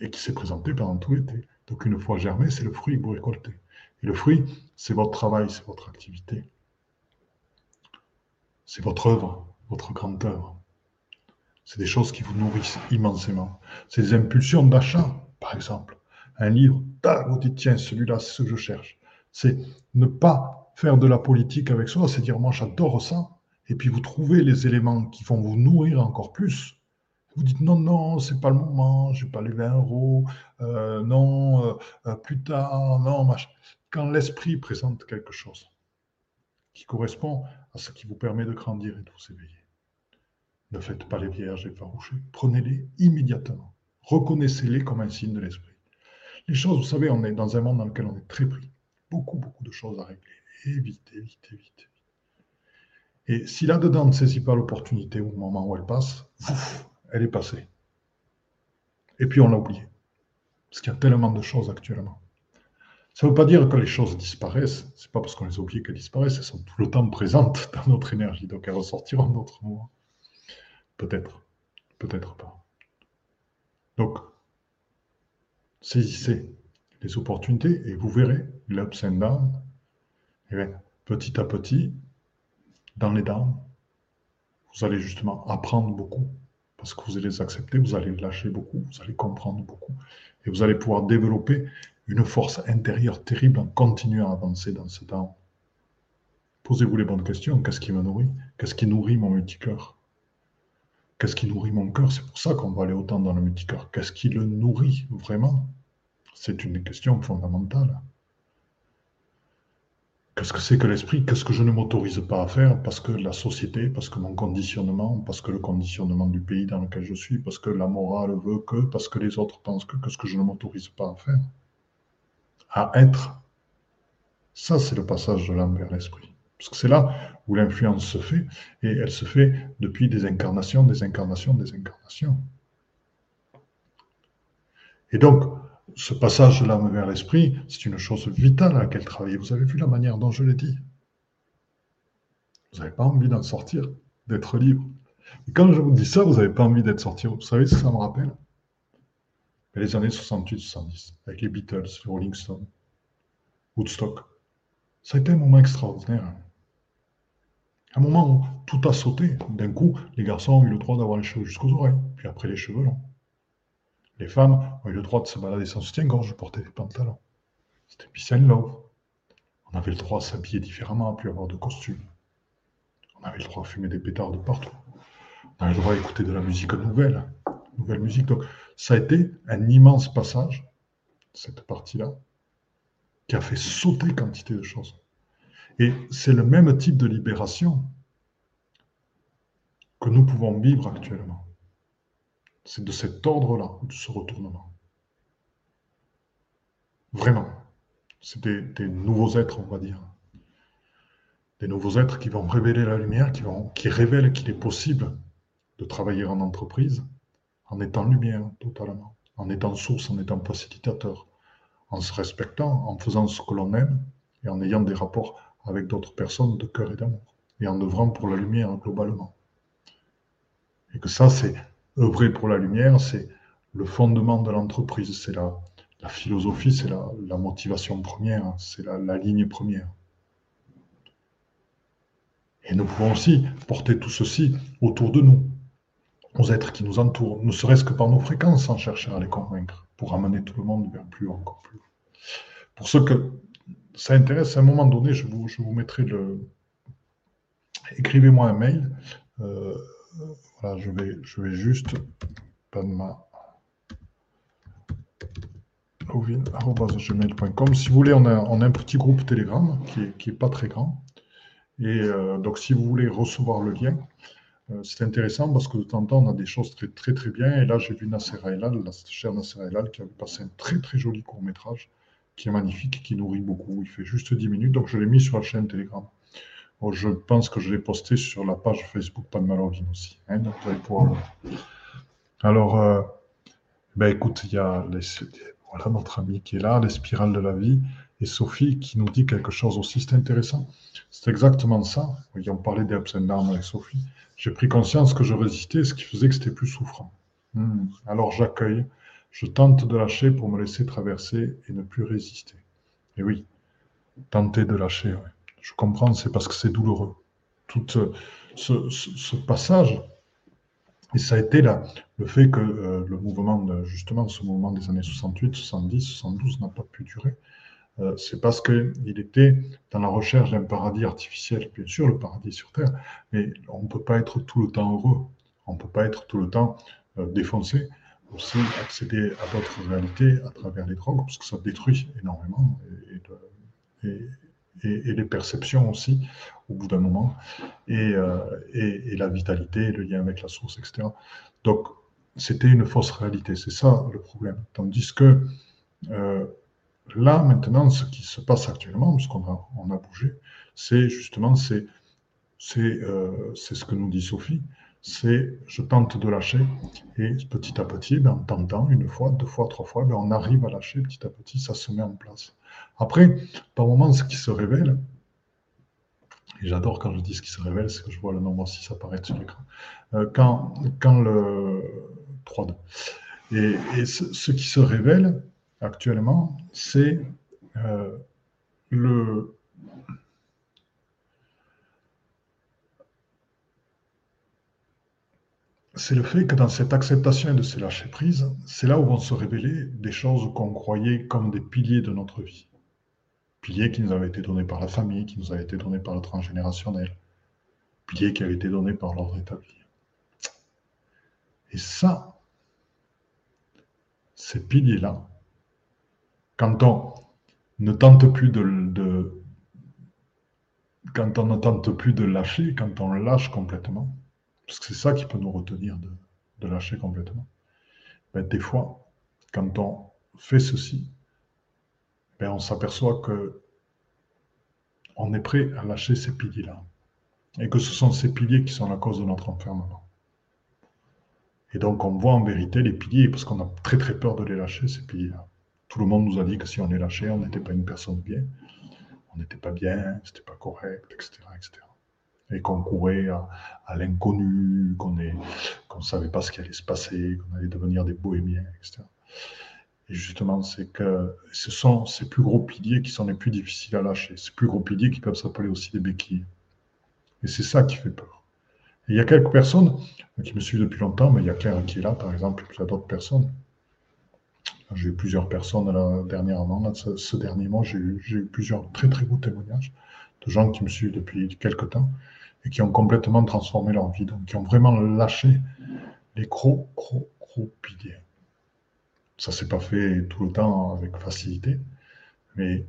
et qui s'est présentée pendant tout l'été. Donc une fois germé, c'est le fruit que vous récoltez. Et le fruit, c'est votre travail, c'est votre activité. C'est votre œuvre, votre grande œuvre. C'est des choses qui vous nourrissent immensément. C'est des impulsions d'achat, par exemple. Un livre, vous dites, tiens, celui-là, c'est ce que je cherche. C'est ne pas faire de la politique avec soi, c'est dire moi j'adore ça, et puis vous trouvez les éléments qui vont vous nourrir encore plus. Vous dites non, non, c'est pas le moment, je vais pas les 20 euros, non, euh, euh, plus tard, non, machin. Quand l'esprit présente quelque chose qui correspond à ce qui vous permet de grandir et de vous éveiller, ne faites pas les vierges effarouchées, prenez-les immédiatement, reconnaissez-les comme un signe de l'esprit. Les choses, vous savez, on est dans un monde dans lequel on est très pris, beaucoup, beaucoup de choses à régler et vite, et vite, et vite. Et si là-dedans ne saisit pas l'opportunité au moment où elle passe, elle est passée. Et puis on l'a oublié. Parce qu'il y a tellement de choses actuellement. Ça ne veut pas dire que les choses disparaissent. Ce n'est pas parce qu'on les a oubliées qu'elles disparaissent. Elles sont tout le temps présentes (laughs) dans notre énergie. Donc elles ressortiront d'autres mois. Peut-être. Peut-être pas. Donc, saisissez les opportunités et vous verrez l'ups and downs et eh petit à petit, dans les dents, vous allez justement apprendre beaucoup, parce que vous allez les accepter, vous allez lâcher beaucoup, vous allez comprendre beaucoup, et vous allez pouvoir développer une force intérieure terrible en continuant à avancer dans ce temps. Posez-vous les bonnes questions. Qu'est-ce qui me nourrit? Qu'est-ce qui nourrit mon multicœur Qu'est-ce qui nourrit mon cœur? C'est pour ça qu'on va aller autant dans le multicœur. Qu'est-ce qui le nourrit vraiment? C'est une question fondamentale. Qu'est-ce que c'est que l'esprit? Qu'est-ce que je ne m'autorise pas à faire parce que la société, parce que mon conditionnement, parce que le conditionnement du pays dans lequel je suis, parce que la morale veut que, parce que les autres pensent que, qu'est-ce que je ne m'autorise pas à faire? À être. Ça, c'est le passage de l'âme vers l'esprit. Parce que c'est là où l'influence se fait, et elle se fait depuis des incarnations, des incarnations, des incarnations. Et donc, ce passage de l'âme vers l'esprit, c'est une chose vitale à laquelle travailler. Vous avez vu la manière dont je l'ai dit. Vous n'avez pas envie d'en sortir, d'être libre. Et quand je vous dis ça, vous n'avez pas envie d'être sorti. Vous savez ça me rappelle Les années 68-70, avec les Beatles, les Rolling Stones, Woodstock. Ça a été un moment extraordinaire. Un moment où tout a sauté. D'un coup, les garçons ont eu le droit d'avoir les cheveux jusqu'aux oreilles, puis après les cheveux longs. Les femmes ont eu le droit de se balader sans soutien-gorge, porter des pantalons. C'était peace and love. On avait le droit de s'habiller différemment, plus avoir de costumes. On avait le droit de fumer des pétards de partout. On avait le droit d'écouter de la musique nouvelle, nouvelle musique. Donc, ça a été un immense passage, cette partie-là, qui a fait sauter quantité de choses. Et c'est le même type de libération que nous pouvons vivre actuellement. C'est de cet ordre-là, de ce retournement. Vraiment. C'est des, nouveaux êtres, on va dire. Des nouveaux êtres qui vont révéler la lumière, qui, révèlent qu'il est possible de travailler en entreprise en étant lumière totalement, en étant source, en étant facilitateur, en se respectant, en faisant ce que l'on aime et en ayant des rapports avec d'autres personnes de cœur et d'amour, et en œuvrant pour la lumière globalement. Et que ça, c'est œuvrer pour la lumière, c'est le fondement de l'entreprise, c'est la, la, philosophie, c'est la, motivation première, c'est la, ligne première. Et nous pouvons aussi porter tout ceci autour de nous, aux êtres qui nous entourent, ne serait-ce que par nos fréquences, sans chercher à les convaincre, pour amener tout le monde vers plus haut, encore plus haut. Pour ceux que ça intéresse, à un moment donné, je vous, je vous mettrai le... Écrivez-moi un mail. Euh, voilà, je vais, je vais juste panma. Si vous voulez, on a, on a, un petit groupe Telegram qui n'est qui est pas très grand. Et euh, donc, si vous voulez recevoir le lien, c'est intéressant parce que de temps en temps, on a des choses très très, très bien. Et là, j'ai vu Nasser Elal, la chère Nasser Elal, qui avait passé un très très joli court métrage qui est magnifique, qui nourrit beaucoup. Il fait juste 10 minutes, donc je l'ai mis sur la chaîne Telegram je pense que je l'ai posté sur la page Facebook de aussi. Hein, Alors, euh, ben écoute, il y a notre ami qui est là, les spirales de la vie, et Sophie qui nous dit quelque chose aussi. C'est intéressant. C'est exactement ça. On parlait des ups and avec Sophie. J'ai pris conscience que je résistais, ce qui faisait que c'était plus souffrant. Hmm. Alors j'accueille, je tente de lâcher pour me laisser traverser et ne plus résister. Et oui, tenter de lâcher. je comprends, c'est parce que c'est douloureux. Tout ce, passage, et ça a été là, le fait que euh, le mouvement, justement, ce mouvement des années 68, 70, 72 n'a pas pu durer, euh, c'est parce qu'il était dans la recherche d'un paradis artificiel, bien sûr, le paradis sur Terre, mais on ne peut pas être tout le temps heureux, on ne peut pas être tout le temps euh, défoncé, aussi accéder à d'autres réalités à travers les drogues, parce que ça détruit énormément et, et, les perceptions aussi, au bout d'un moment, euh, et, la vitalité, le lien avec la source, etc. Donc, c'était une fausse réalité, c'est ça le problème. Tandis que euh, là, maintenant, ce qui se passe actuellement, puisqu'on a, on a bougé, c'est justement, c'est euh, ce que nous dit Sophie, c'est je tente de lâcher et petit à petit, ben, en tentant une fois, deux fois, trois fois, ben, on arrive à lâcher petit à petit, ça se met en place. Après, par moments, ce qui se révèle, et j'adore quand je dis ce qui se révèle, c'est que je vois le nombre 6 apparaître sur l'écran, euh, quand, quand le 3 Et, et ce, qui se révèle actuellement, c'est euh, le c'est le fait que dans cette acceptation de ces lâcher prise, c'est là où vont se révéler des choses qu'on croyait comme des piliers de notre vie piliers qui nous avaient été donnés par la famille, qui nous avaient été donnés par le transgénérationnel, piliers qui avaient été donnés par l'ordre établi. Et ça, ces piliers-là, quand on ne tente plus de, quand on lâcher, quand on lâche complètement, parce que c'est ça qui peut nous retenir de, lâcher complètement, ben, des fois, quand on fait ceci, ben, on s'aperçoit que on est prêt à lâcher ces piliers-là. Et que ce sont ces piliers qui sont la cause de notre enfermement. Et donc, on voit en vérité les piliers, parce qu'on a très très peur de les lâcher, ces piliers-là. Tout le monde nous a dit que si on les lâchait, on n'était pas une personne bien, on n'était pas bien, c'était pas correct, etc. etc. Et qu'on courait à, l'inconnu, qu'on ne savait pas ce qui allait se passer, qu'on allait devenir des bohémiens, etc. Et justement, c'est que ce sont ces plus gros piliers qui sont les plus difficiles à lâcher. Ces plus gros piliers qui peuvent s'appeler aussi des béquilles. Et c'est ça qui fait peur. il y a quelques personnes qui me suivent depuis longtemps, mais il y a Claire qui est là, par exemple, et puis il y a d'autres personnes. J'ai eu plusieurs personnes là, dernièrement. ce, dernier mois, j'ai eu, eu, plusieurs très très beaux témoignages de gens qui me suivent depuis quelques temps et qui ont complètement transformé leur vie, donc qui ont vraiment lâché les gros, gros, gros piliers. Ça ne s'est pas fait tout le temps avec facilité, mais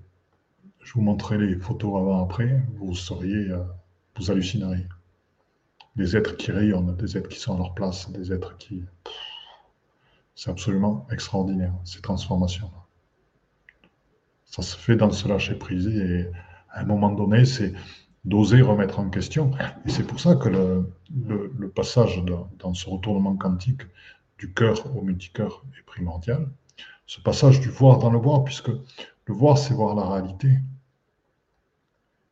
je vous montrerai les photos avant-après, vous seriez, euh, vous hallucineriez. Des êtres qui rayonnent, des êtres qui sont à leur place, des êtres qui... C'est absolument extraordinaire, ces transformations-là. Ça se fait dans ce lâcher-prise et à un moment donné, c'est d'oser remettre en question. Et c'est pour ça que le, passage dans ce retournement quantique du cœur au multicœur est primordial. Ce passage du voir dans le voir, puisque le voir, c'est voir la réalité.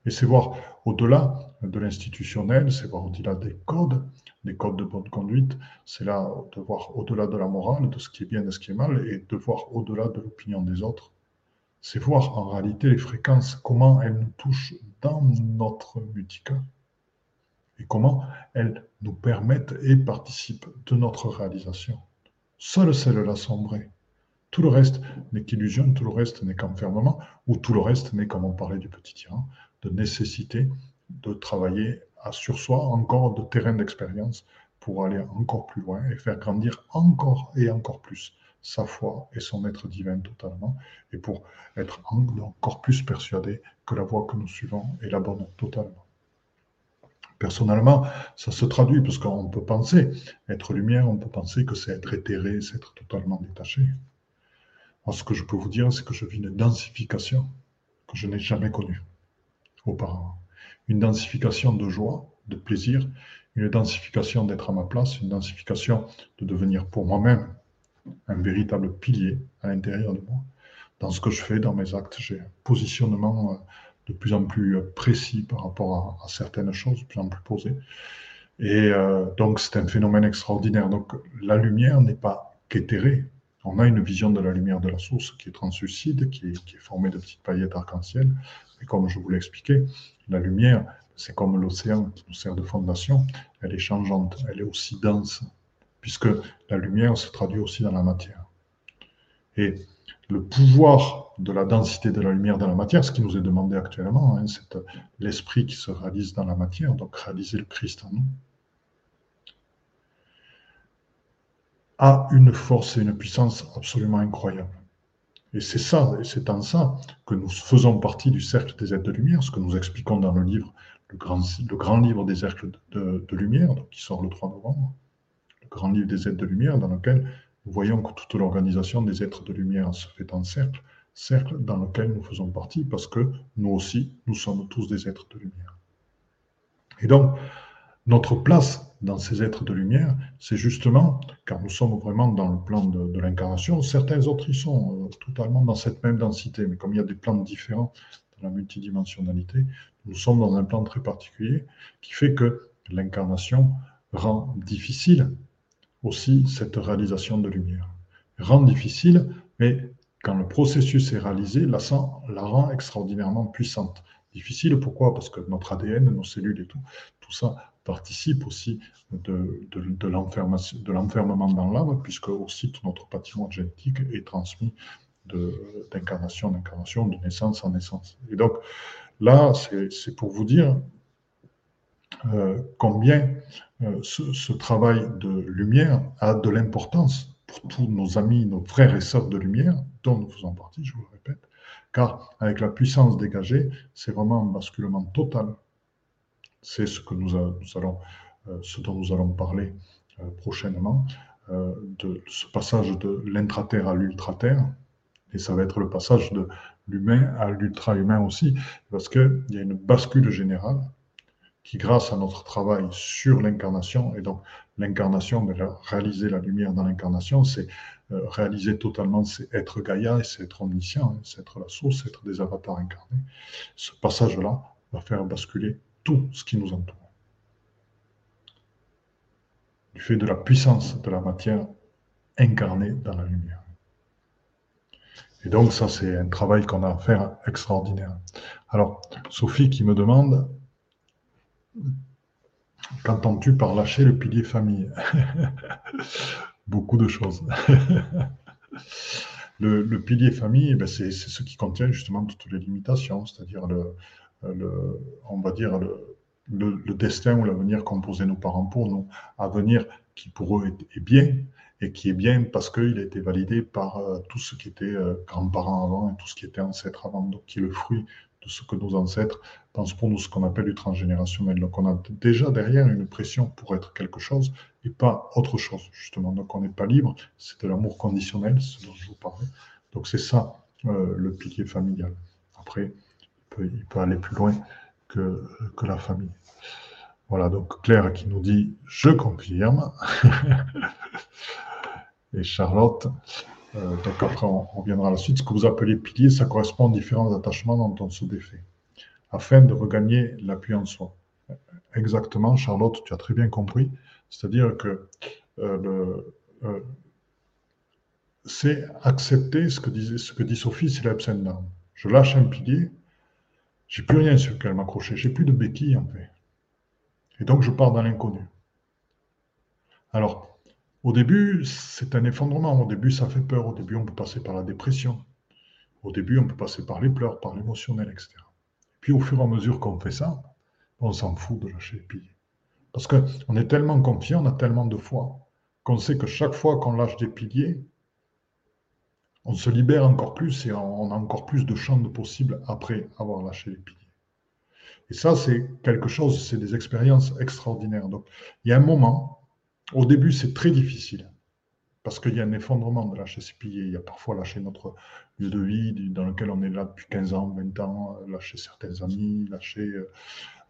Et c'est voir au-delà de l'institutionnel, c'est voir au-delà des codes, des codes de bonne conduite, c'est là de voir au-delà de la morale, de ce qui est bien et ce qui est mal, et de voir au-delà de l'opinion des autres. C'est voir en réalité les fréquences, comment elles nous touchent dans notre multicœur et comment elles nous permettent et participent de notre réalisation. Seule celle-là sombrée. Tout le reste n'est qu'illusion, tout le reste n'est qu'enfermement, ou tout le reste n'est, comme on parlait du petit tyran, de nécessité de travailler à sur soi encore de terrain d'expérience pour aller encore plus loin et faire grandir encore et encore plus sa foi et son être divin totalement, et pour être encore plus persuadé que la voie que nous suivons est la bonne totalement. Personnellement, ça se traduit parce qu'on peut penser être lumière, on peut penser que c'est être éthéré, c'est être totalement détaché. Moi, ce que je peux vous dire, c'est que je vis une densification que je n'ai jamais connue auparavant. Une densification de joie, de plaisir, une densification d'être à ma place, une densification de devenir pour moi-même un véritable pilier à l'intérieur de moi. Dans ce que je fais, dans mes actes, j'ai un positionnement euh, de plus en plus euh, précis par rapport à, certaines choses, de plus en plus posé. Et euh, donc, c'est un phénomène extraordinaire. Donc, la lumière n'est pas qu'éthérée. On a une vision de la lumière de la source qui est translucide, qui est, qui est formée de petites paillettes arc-en-ciel. Et comme je vous l'ai expliqué, la lumière, c'est comme l'océan qui nous sert de fondation. Elle est changeante, elle est aussi dense, puisque la lumière se traduit aussi dans la matière. Et le pouvoir de la densité de la lumière dans la matière, ce qui nous est demandé actuellement, hein, c'est l'esprit qui se réalise dans la matière, donc réaliser le Christ en nous, a une force et une puissance absolument incroyables. Et c'est ça, c'est en ça que nous faisons partie du cercle des êtres de lumière, ce que nous expliquons dans le livre, le grand, le grand livre des cercles de, lumière, qui sort le 3 novembre, le grand livre des êtres de lumière, dans lequel nous voyons que toute l'organisation des êtres de lumière se fait en cercle, cercle dans lequel nous faisons partie, parce que nous aussi, nous sommes tous des êtres de lumière. Et donc, notre place dans ces êtres de lumière, c'est justement, car nous sommes vraiment dans le plan de, l'incarnation, certains autres y sont euh, totalement dans cette même densité, mais comme il y a des plans différents dans la multidimensionnalité, nous sommes dans un plan très particulier qui fait que l'incarnation rend difficile aussi cette réalisation de lumière. Rend difficile, mais quand le processus est réalisé, la, la rend extraordinairement puissante. Difficile, pourquoi? Parce que notre ADN, nos cellules et tout, tout ça participe aussi de, l'enfermement dans l'âme, puisque aussi tout notre patrimoine génétique est transmis d'incarnation en incarnation, de naissance en naissance. Et donc là, c'est pour vous dire euh, combien euh, ce, travail de lumière a de l'importance pour tous nos amis, nos frères et sœurs de lumière, dont nous faisons partie, je vous le répète, car avec la puissance dégagée, c'est vraiment un basculement total C'est ce, euh, ce dont nous allons parler euh, prochainement, de ce passage de l'intraterre à l'ultraterre. Et ça va être le passage de l'humain à l'ultra-humain aussi, parce qu'il y a une bascule générale qui, grâce à notre travail sur l'incarnation, et donc l'incarnation, réaliser la lumière dans l'incarnation, c'est euh, réaliser totalement, c'est être Gaïa et c'est être omniscient, hein, c'est être la source, c'est être des avatars incarnés. Ce passage-là va faire basculer tout ce qui nous entoure. Du fait de la puissance de la matière incarnée dans la lumière. Et donc, ça, c'est un travail qu'on a à faire extraordinaire. Alors, Sophie qui me demande Qu'entends-tu par lâcher le pilier famille? (laughs) Beaucoup de choses. (laughs) le, pilier famille, ben, c'est ce qui contient justement toutes les limitations, c'est-à-dire le, on va dire le, destin ou l'avenir qu'ont posé nos parents pour nous, avenir qui pour eux est, bien et qui est bien parce qu'il a été validé par euh, tout ce qui était euh, grands-parents avant et tout ce qui était ancêtre avant, donc qui est le fruit ce que nos ancêtres pensent pour nous, ce qu'on appelle du transgénérationnel. Donc on a déjà derrière une pression pour être quelque chose et pas autre chose, justement. Donc on n'est pas libre, c'est de l'amour conditionnel, ce dont je vous parlais. Donc c'est ça euh, le pilier familial. Après, il peut, aller plus loin que, que la famille. Voilà, donc Claire qui nous dit Je confirme. (laughs) et Charlotte, euh, donc après, on, reviendra à la suite. Ce que vous appelez pilier, ça correspond aux différents attachements dont on se défait, afin de regagner l'appui en soi. Exactement, Charlotte, tu as très bien compris. C'est-à-dire que euh, euh, c'est accepter ce que, disait, ce que dit Sophie, c'est l'absent Je lâche un pilier, j'ai plus rien sur lequel m'accrocher, j'ai plus de béquilles en fait. Et donc je pars dans l'inconnu. Alors, au début, c'est un effondrement. Au début, ça fait peur. Au début, on peut passer par la dépression. Au début, on peut passer par les pleurs, par l'émotionnel, etc. puis, au fur et à mesure qu'on fait ça, on s'en fout de lâcher les piliers. Parce qu'on est tellement confiant, on a tellement de foi, qu'on sait que chaque fois qu'on lâche des piliers, on se libère encore plus et on a encore plus de champs de possibles après avoir lâché les piliers. Et ça, c'est quelque chose, c'est des expériences extraordinaires. Donc, il y a un moment au début, c'est très difficile parce qu'il y a un effondrement de lâcher ses piliers. Il y a parfois lâcher notre lieu de vie dans lequel on est là depuis 15 ans, 20 ans, lâcher certains amis, lâcher, euh,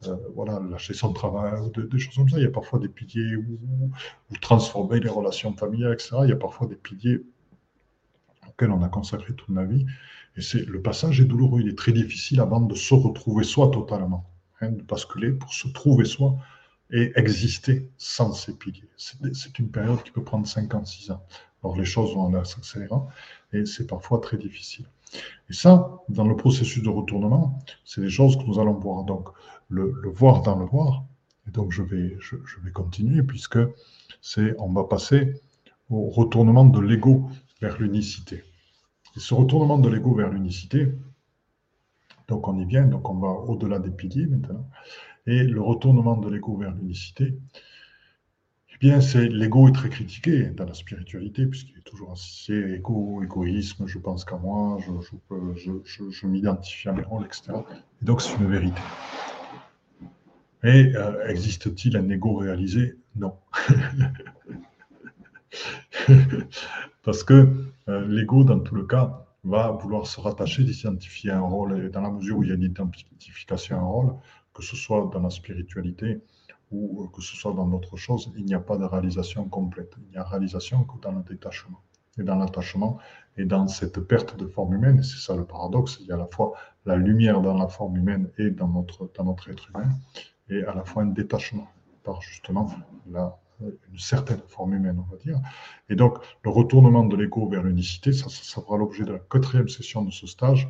euh, voilà, lâcher son travail, des choses comme ça. Il y a parfois des piliers où, transformer les relations familiales, etc. Il y a parfois des piliers auxquels on a consacré toute ma vie. Et c'est le passage est douloureux, il est très difficile avant de se retrouver soi totalement, hein, de basculer pour se trouver soi et exister sans ces piliers. C'est une période qui peut prendre 56 ans. Alors les choses vont en s'accélérant et c'est parfois très difficile. Et ça, dans le processus de retournement, c'est des choses que nous allons voir. Donc le, voir dans le voir. Et donc je vais, je, vais continuer puisque c'est, on va passer au retournement de l'ego vers l'unicité. Et ce retournement de l'ego vers l'unicité, donc on y vient, donc on va au-delà des piliers maintenant. Et le retournement de l'ego vers l'unicité, eh bien, c'est l'ego est très critiqué dans la spiritualité, puisqu'il est toujours associé égo, égoïsme, je pense qu'à moi, je, m'identifie à mes rôles, etc. Et donc, c'est une vérité. Mais euh, existe-t-il un ego réalisé? Non. (laughs) Parce que euh, l'ego, dans tout le cas, va vouloir se rattacher, d'identifier un rôle, et dans la mesure où il y a une identification à un rôle, que ce soit dans la spiritualité ou euh, que ce soit dans d'autres choses, il n'y a pas de réalisation complète. Il n'y a réalisation que dans le détachement. Et dans l'attachement et dans cette perte de forme humaine, c'est ça le paradoxe, il y a à la fois la lumière dans la forme humaine et dans notre, dans notre être humain, et à la fois un détachement par justement la, une certaine forme humaine, on va dire. Et donc, le retournement de l'ego vers l'unicité, ça, ça sera l'objet de la quatrième session de ce stage.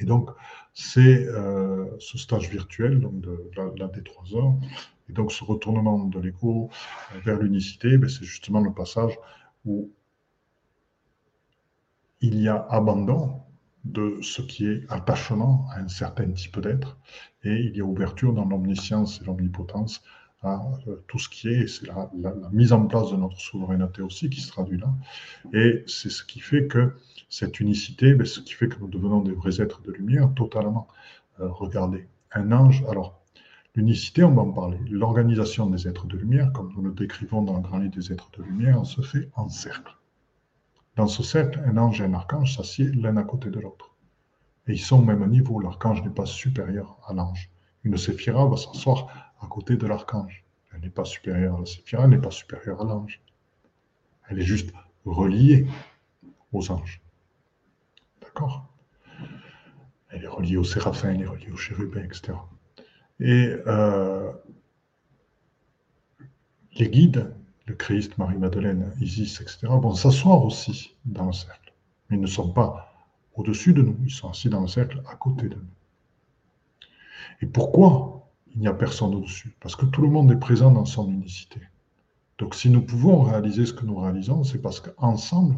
Et donc, c'est euh, ce stage virtuel, donc de, l'un des trois heures. Et donc, ce retournement de l'ego vers l'unicité, ben, c'est justement le passage où il y a abandon de ce qui est attachement à un certain type d'être, et il y a ouverture dans l'omniscience et l'omnipotence euh, tout ce qui est, c'est la, mise en place de notre souveraineté aussi qui se traduit là. Et c'est ce qui fait que cette unicité, ben, ce qui fait que nous devenons des vrais êtres de lumière totalement. Euh, regardez, un ange, alors L'unicité, on va en parler. L'organisation des êtres de lumière, comme nous le décrivons dans le grand livre des êtres de lumière, se fait en cercle. Dans ce cercle, un ange et un archange s'assiedent l'un à côté de l'autre. Et ils sont au même niveau. L'archange n'est pas supérieur à l'ange. Une séphira va s'asseoir à côté de l'archange. Elle n'est pas supérieure à la séphira, elle n'est pas supérieure à l'ange. Elle est juste reliée aux anges. D'accord? Elle est reliée aux séraphins, elle est reliée aux chérubins, etc. Et euh, les guides, le Christ, Marie-Madeleine, Isis, etc., vont s'asseoir aussi dans le cercle. Mais ils ne sont pas au-dessus de nous, ils sont assis dans le cercle à côté de nous. Et pourquoi il n'y a personne au-dessus? Parce que tout le monde est présent dans son unicité. Donc si nous pouvons réaliser ce que nous réalisons, c'est parce qu'ensemble,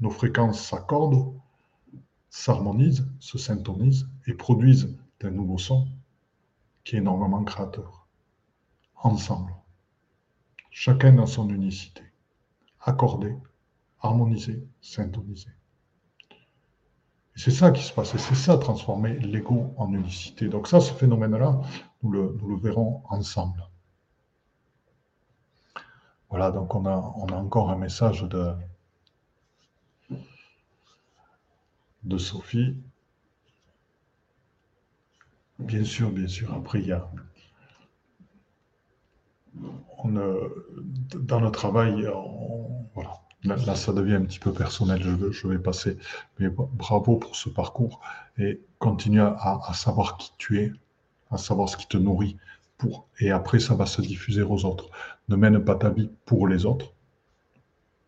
nos fréquences s'accordent, s'harmonisent, se syntonisent et produisent un nouveau son qui est énormément créateur. Ensemble. Chacun dans son unicité. Accordé, harmonisé, syntonisé. C'est ça qui se passe, et c'est ça transformer l'ego en unicité. Donc ça, ce phénomène-là, nous le, verrons ensemble. Voilà, donc on a, on a encore un message de, de Sophie. Bien sûr, bien sûr. Après, il y a. On, dans le travail, voilà. Là, ça devient un petit peu personnel, je, vais passer. Mais bravo pour ce parcours et continue à, savoir qui tu es, à savoir ce qui te nourrit. Et après, ça va se diffuser aux autres. Ne mène pas ta vie pour les autres.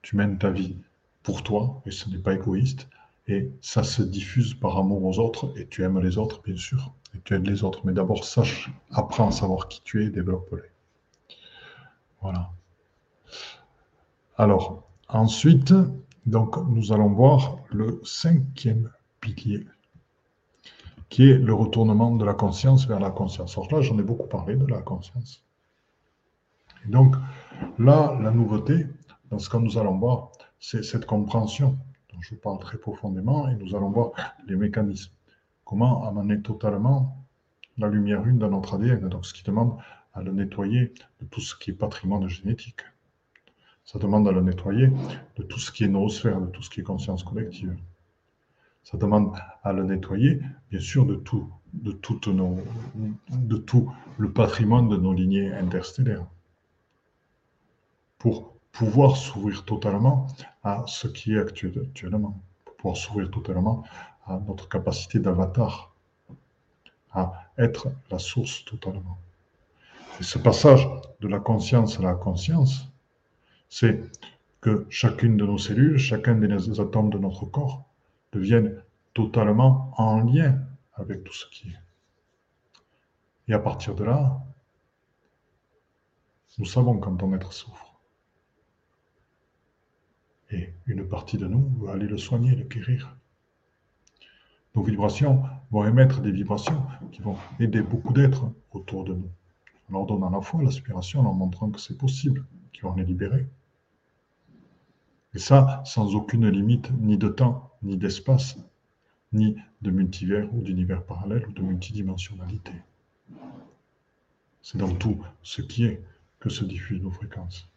Tu mènes ta vie pour toi, et ce n'est pas égoïste. Et ça se diffuse par amour aux autres, et tu aimes les autres, bien sûr et tu aides les autres. Mais d'abord, sache, apprends à savoir qui tu es développe-les. Voilà. Alors, ensuite, donc, nous allons voir le cinquième pilier, qui est le retournement de la conscience vers la conscience. Alors là, j'en ai beaucoup parlé de la conscience. Et donc, là, la nouveauté, dans ce que nous allons voir, c'est cette compréhension dont je parle très profondément, et nous allons voir les mécanismes comment amener totalement la lumière une dans notre ADN. Donc, ce qui demande à le nettoyer de tout ce qui est patrimoine génétique. Ça demande à le nettoyer de tout ce qui est noosphère, de tout ce qui est conscience collective. Ça demande à le nettoyer, bien sûr, de tout, de de tout le patrimoine de nos lignées interstellaires. Pour pouvoir s'ouvrir totalement à ce qui est actuellement. Pour pouvoir s'ouvrir totalement à notre capacité d'avatar, à être la source totalement. Et ce passage de la conscience à la conscience, c'est que chacune de nos cellules, chacun des atomes de notre corps deviennent totalement en lien avec tout ce qui est. Et à partir de là, nous savons quand ton être souffre. Et une partie de nous va aller le soigner, le guérir. Nos vibrations vont émettre des vibrations qui vont aider beaucoup d'êtres autour de nous. En leur donnant la foi, l'aspiration, en leur montrant que c'est possible, qu'ils vont les libérer. Et ça, sans aucune limite, ni de temps, ni d'espace, ni de multivers ou d'univers parallèle ou de multidimensionnalité. C'est dans tout ce qui est que se diffusent nos fréquences.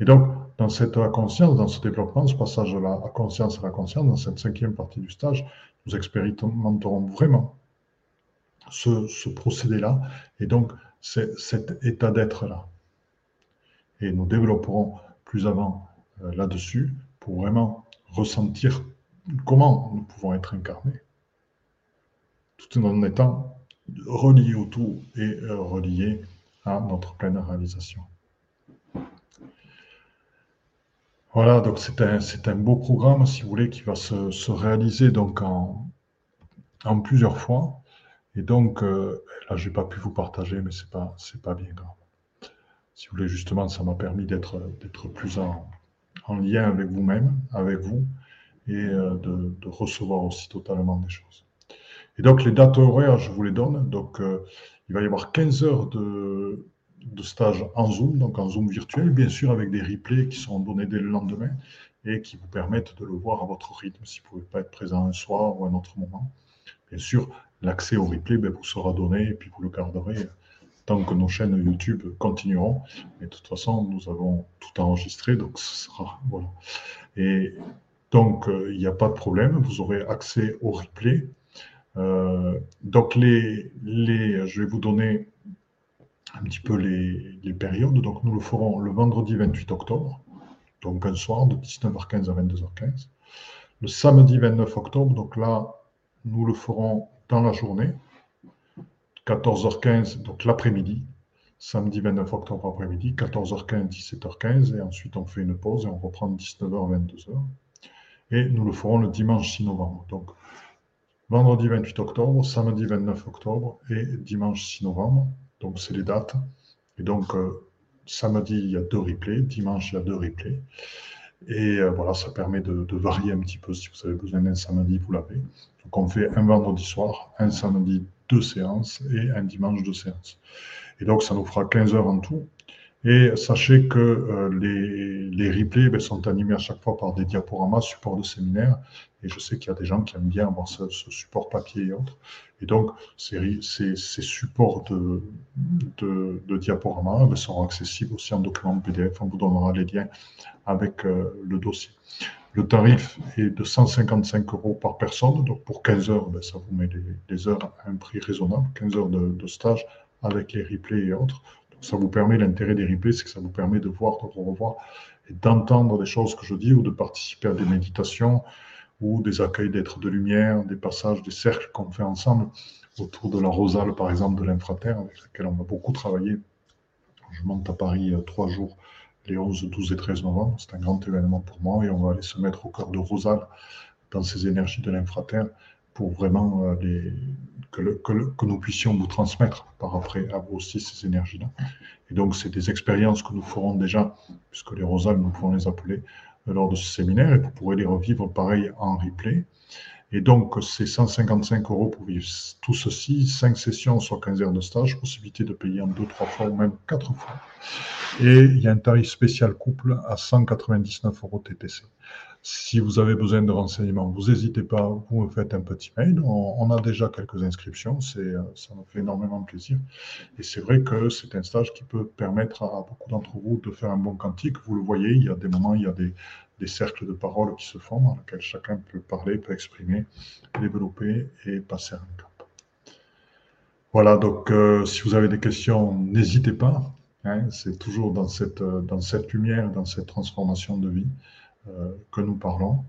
Et donc, dans cette conscience, dans ce développement, ce passage de la conscience à la conscience, dans cette cinquième partie du stage, nous expérimenterons vraiment ce, procédé-là et donc cet état d'être-là. Et nous développerons plus avant là-dessus pour vraiment ressentir comment nous pouvons être incarnés, tout en étant reliés au tout et euh, reliés à notre pleine réalisation. Voilà, donc c'est un, un, beau programme, si vous voulez, qui va se, se réaliser donc en, plusieurs fois. Et donc, euh, là, je n'ai pas pu vous partager, mais ce n'est pas bien grave. Si vous voulez, justement, ça m'a permis d'être plus en, en, lien avec vous-même, avec vous, et euh, de, recevoir aussi totalement des choses. Et donc, les dates horaires, je vous les donne. Donc, euh, il va y avoir 15 heures de, stage en Zoom, donc en Zoom virtuel, bien sûr avec des replays qui seront donnés dès le lendemain et qui vous permettent de le voir à votre rythme si vous ne pouvez pas être présent un soir ou un autre moment. Bien sûr, l'accès au replay ben, vous sera donné et puis vous le garderez tant que nos chaînes YouTube continueront. Mais de toute façon, nous avons tout enregistré, donc ce sera. Voilà. Et donc, euh, il n'y a pas de problème, vous aurez accès au replay. Euh, donc, les, les, je vais vous donner un petit peu les, les, périodes. Donc, nous le ferons le vendredi 28 octobre, donc un soir de 19h15 à 22h15. Le samedi 29 octobre, donc là, nous le ferons dans la journée, 14h15, donc l'après-midi, samedi 29 octobre après-midi, 14h15, 17h15, et ensuite on fait une pause et on reprend 19h, 22h. Et nous le ferons le dimanche 6 novembre. Donc, vendredi 28 octobre, samedi 29 octobre et dimanche 6 novembre. Donc, c'est les dates. Et donc, euh, samedi, il y a deux replays, dimanche, il y a deux replays. Et euh, voilà, ça permet de, de, varier un petit peu. Si vous avez besoin d'un samedi, vous l'avez. Donc, on fait un vendredi soir, un samedi deux séances et un dimanche deux séances. Et donc, ça nous fera 15 heures en tout. Et sachez que euh, les, les, replays ben, sont animés à chaque fois par des diaporamas, support de séminaire. Et je sais qu'il y a des gens qui aiment bien avoir ce, support papier et autres. Et donc, ces, ces, supports de, de, de diaporamas ben, seront accessibles aussi en document PDF. On vous donnera les liens avec euh, le dossier. Le tarif est de 155 euros par personne. Donc, pour 15 heures, ben, ça vous met les, heures à un prix raisonnable, 15 heures de, de stage avec les replays et autres ça vous permet, l'intérêt des replays, c'est que ça vous permet de voir, de revoir et d'entendre des choses que je dis ou de participer à des méditations ou des accueils d'êtres de lumière, des passages, des cercles qu'on fait ensemble autour de la Rosale, par exemple, de l'infraterre, avec laquelle on a beaucoup travaillé. Je monte à Paris euh, trois jours, les 11, 12 et 13 novembre. C'est un grand événement pour moi et on va aller se mettre au cœur de Rosale dans ces énergies de l'infraterre pour vraiment euh, les, que, nous puissions vous transmettre par après à vous aussi ces énergies-là. Et donc, c'est des expériences que nous ferons déjà, puisque les rosales, nous pouvons les appeler euh, lors de ce séminaire, et vous pourrez les revivre pareil en replay. Et donc, c'est 155 euros pour vivre tout ceci, 5 sessions, soit 15 heures de stage, possibilité de payer en 2, 3 fois ou même 4 fois. Et il y a un tarif spécial couple à 199 euros TTC. Si vous avez besoin de renseignements, vous n'hésitez pas, vous me faites un petit mail. On, a déjà quelques inscriptions, c'est, ça me fait énormément plaisir. Et c'est vrai que c'est un stage qui peut permettre à beaucoup d'entre vous de faire un bon quantique. Vous le voyez, il y a des moments, il y a des, des cercles de parole qui se font dans lesquels chacun peut parler, peut exprimer, développer et passer un cap. Voilà, donc euh, si vous avez des questions, n'hésitez pas. Hein, c'est toujours dans cette, dans cette lumière, dans cette transformation de vie. Euh, que nous parlons.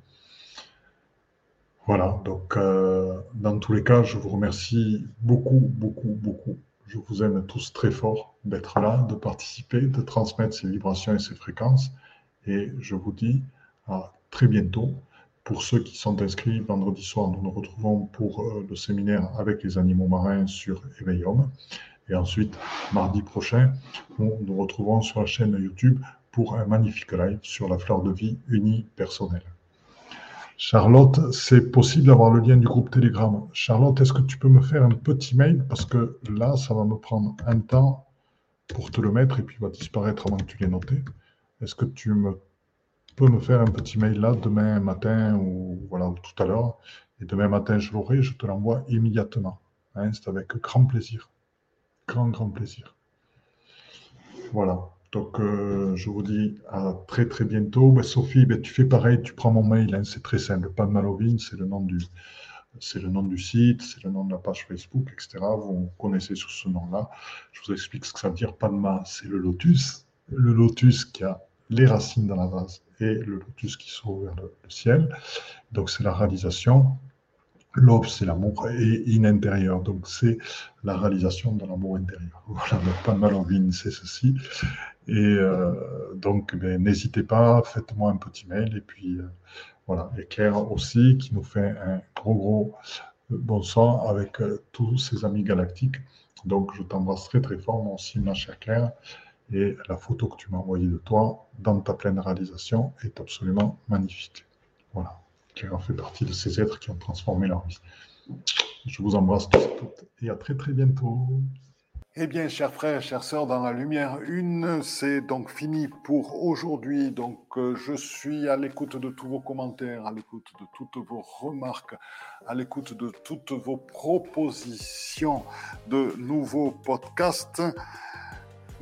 Voilà, donc euh, dans tous les cas, je vous remercie beaucoup, beaucoup, beaucoup. Je vous aime tous très fort d'être là, de participer, de transmettre ces vibrations et ces fréquences. Et je vous dis à très bientôt. Pour ceux qui sont inscrits, vendredi soir, nous nous retrouvons pour euh, le séminaire avec les animaux marins sur Éveillum. Et ensuite, mardi prochain, nous nous retrouvons sur la chaîne YouTube pour un magnifique live sur la fleur de vie unipersonnelle. Charlotte, c'est possible d'avoir le lien du groupe Telegram. Charlotte, est-ce que tu peux me faire un petit mail? Parce que là, ça va me prendre un temps pour te le mettre et puis il va disparaître avant que tu l'aies noté. Est-ce que tu peux me faire un petit mail là demain matin ou voilà tout à l'heure? Et demain matin, je l'aurai, je te l'envoie immédiatement. Hein, c'est avec grand plaisir. Grand, grand plaisir. Voilà. Donc, euh, je vous dis à très très bientôt. Ben, Sophie, ben, tu fais pareil, tu prends mon mail, hein, c'est très simple. Pas de c'est le nom du, c'est le nom du site, c'est le nom de la page Facebook, etc. Vous connaissez sur ce nom-là. Je vous explique ce que ça veut dire. Padma, c'est le lotus, le lotus qui a les racines dans la vase et le lotus qui s'ouvre vers le ciel. Donc, c'est la réalisation. L'ob, c'est l'amour et in intérieur. Donc, c'est la réalisation de l'amour intérieur. (laughs) Voilà, donc pas malovine, c'est ceci. Et euh, donc, ben, n'hésitez pas, faites-moi un petit mail. Et puis, euh, voilà. Et Claire aussi, qui nous fait un gros, gros euh, bon sang avec tous ses amis galactiques. Donc, je t'embrasse très, très fort, moi aussi, ma chère Claire. Et la photo que tu m'as envoyée de toi dans ta pleine réalisation est absolument magnifique. Voilà fait partie de ces êtres qui ont transformé leur vie. Je vous embrasse tous et à très très bientôt. Eh bien, chers frères, chères sœurs, dans la lumière une, c'est donc fini pour aujourd'hui. Donc, euh, je suis à l'écoute de tous vos commentaires, à l'écoute de toutes vos remarques, à l'écoute de toutes vos propositions de nouveaux podcasts.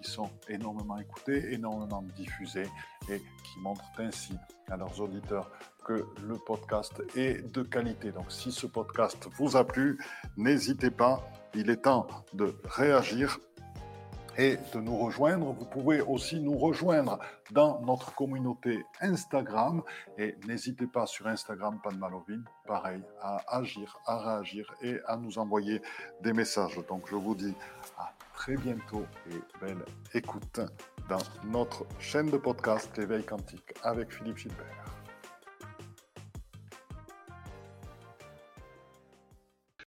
qui sont énormément écoutées, énormément diffusées et qui montrent ainsi à leurs auditeurs que le podcast est de qualité. Donc si ce podcast vous a plu, n'hésitez pas, il est temps de réagir et de nous rejoindre. Vous pouvez aussi nous rejoindre dans notre communauté Instagram et n'hésitez pas sur Instagram Panmalovin, pareil, à agir, à réagir et à nous envoyer des messages. Donc je vous dis à très bientôt et belle écoute dans notre chaîne de podcast L'éveil quantique avec Philippe Gilbert.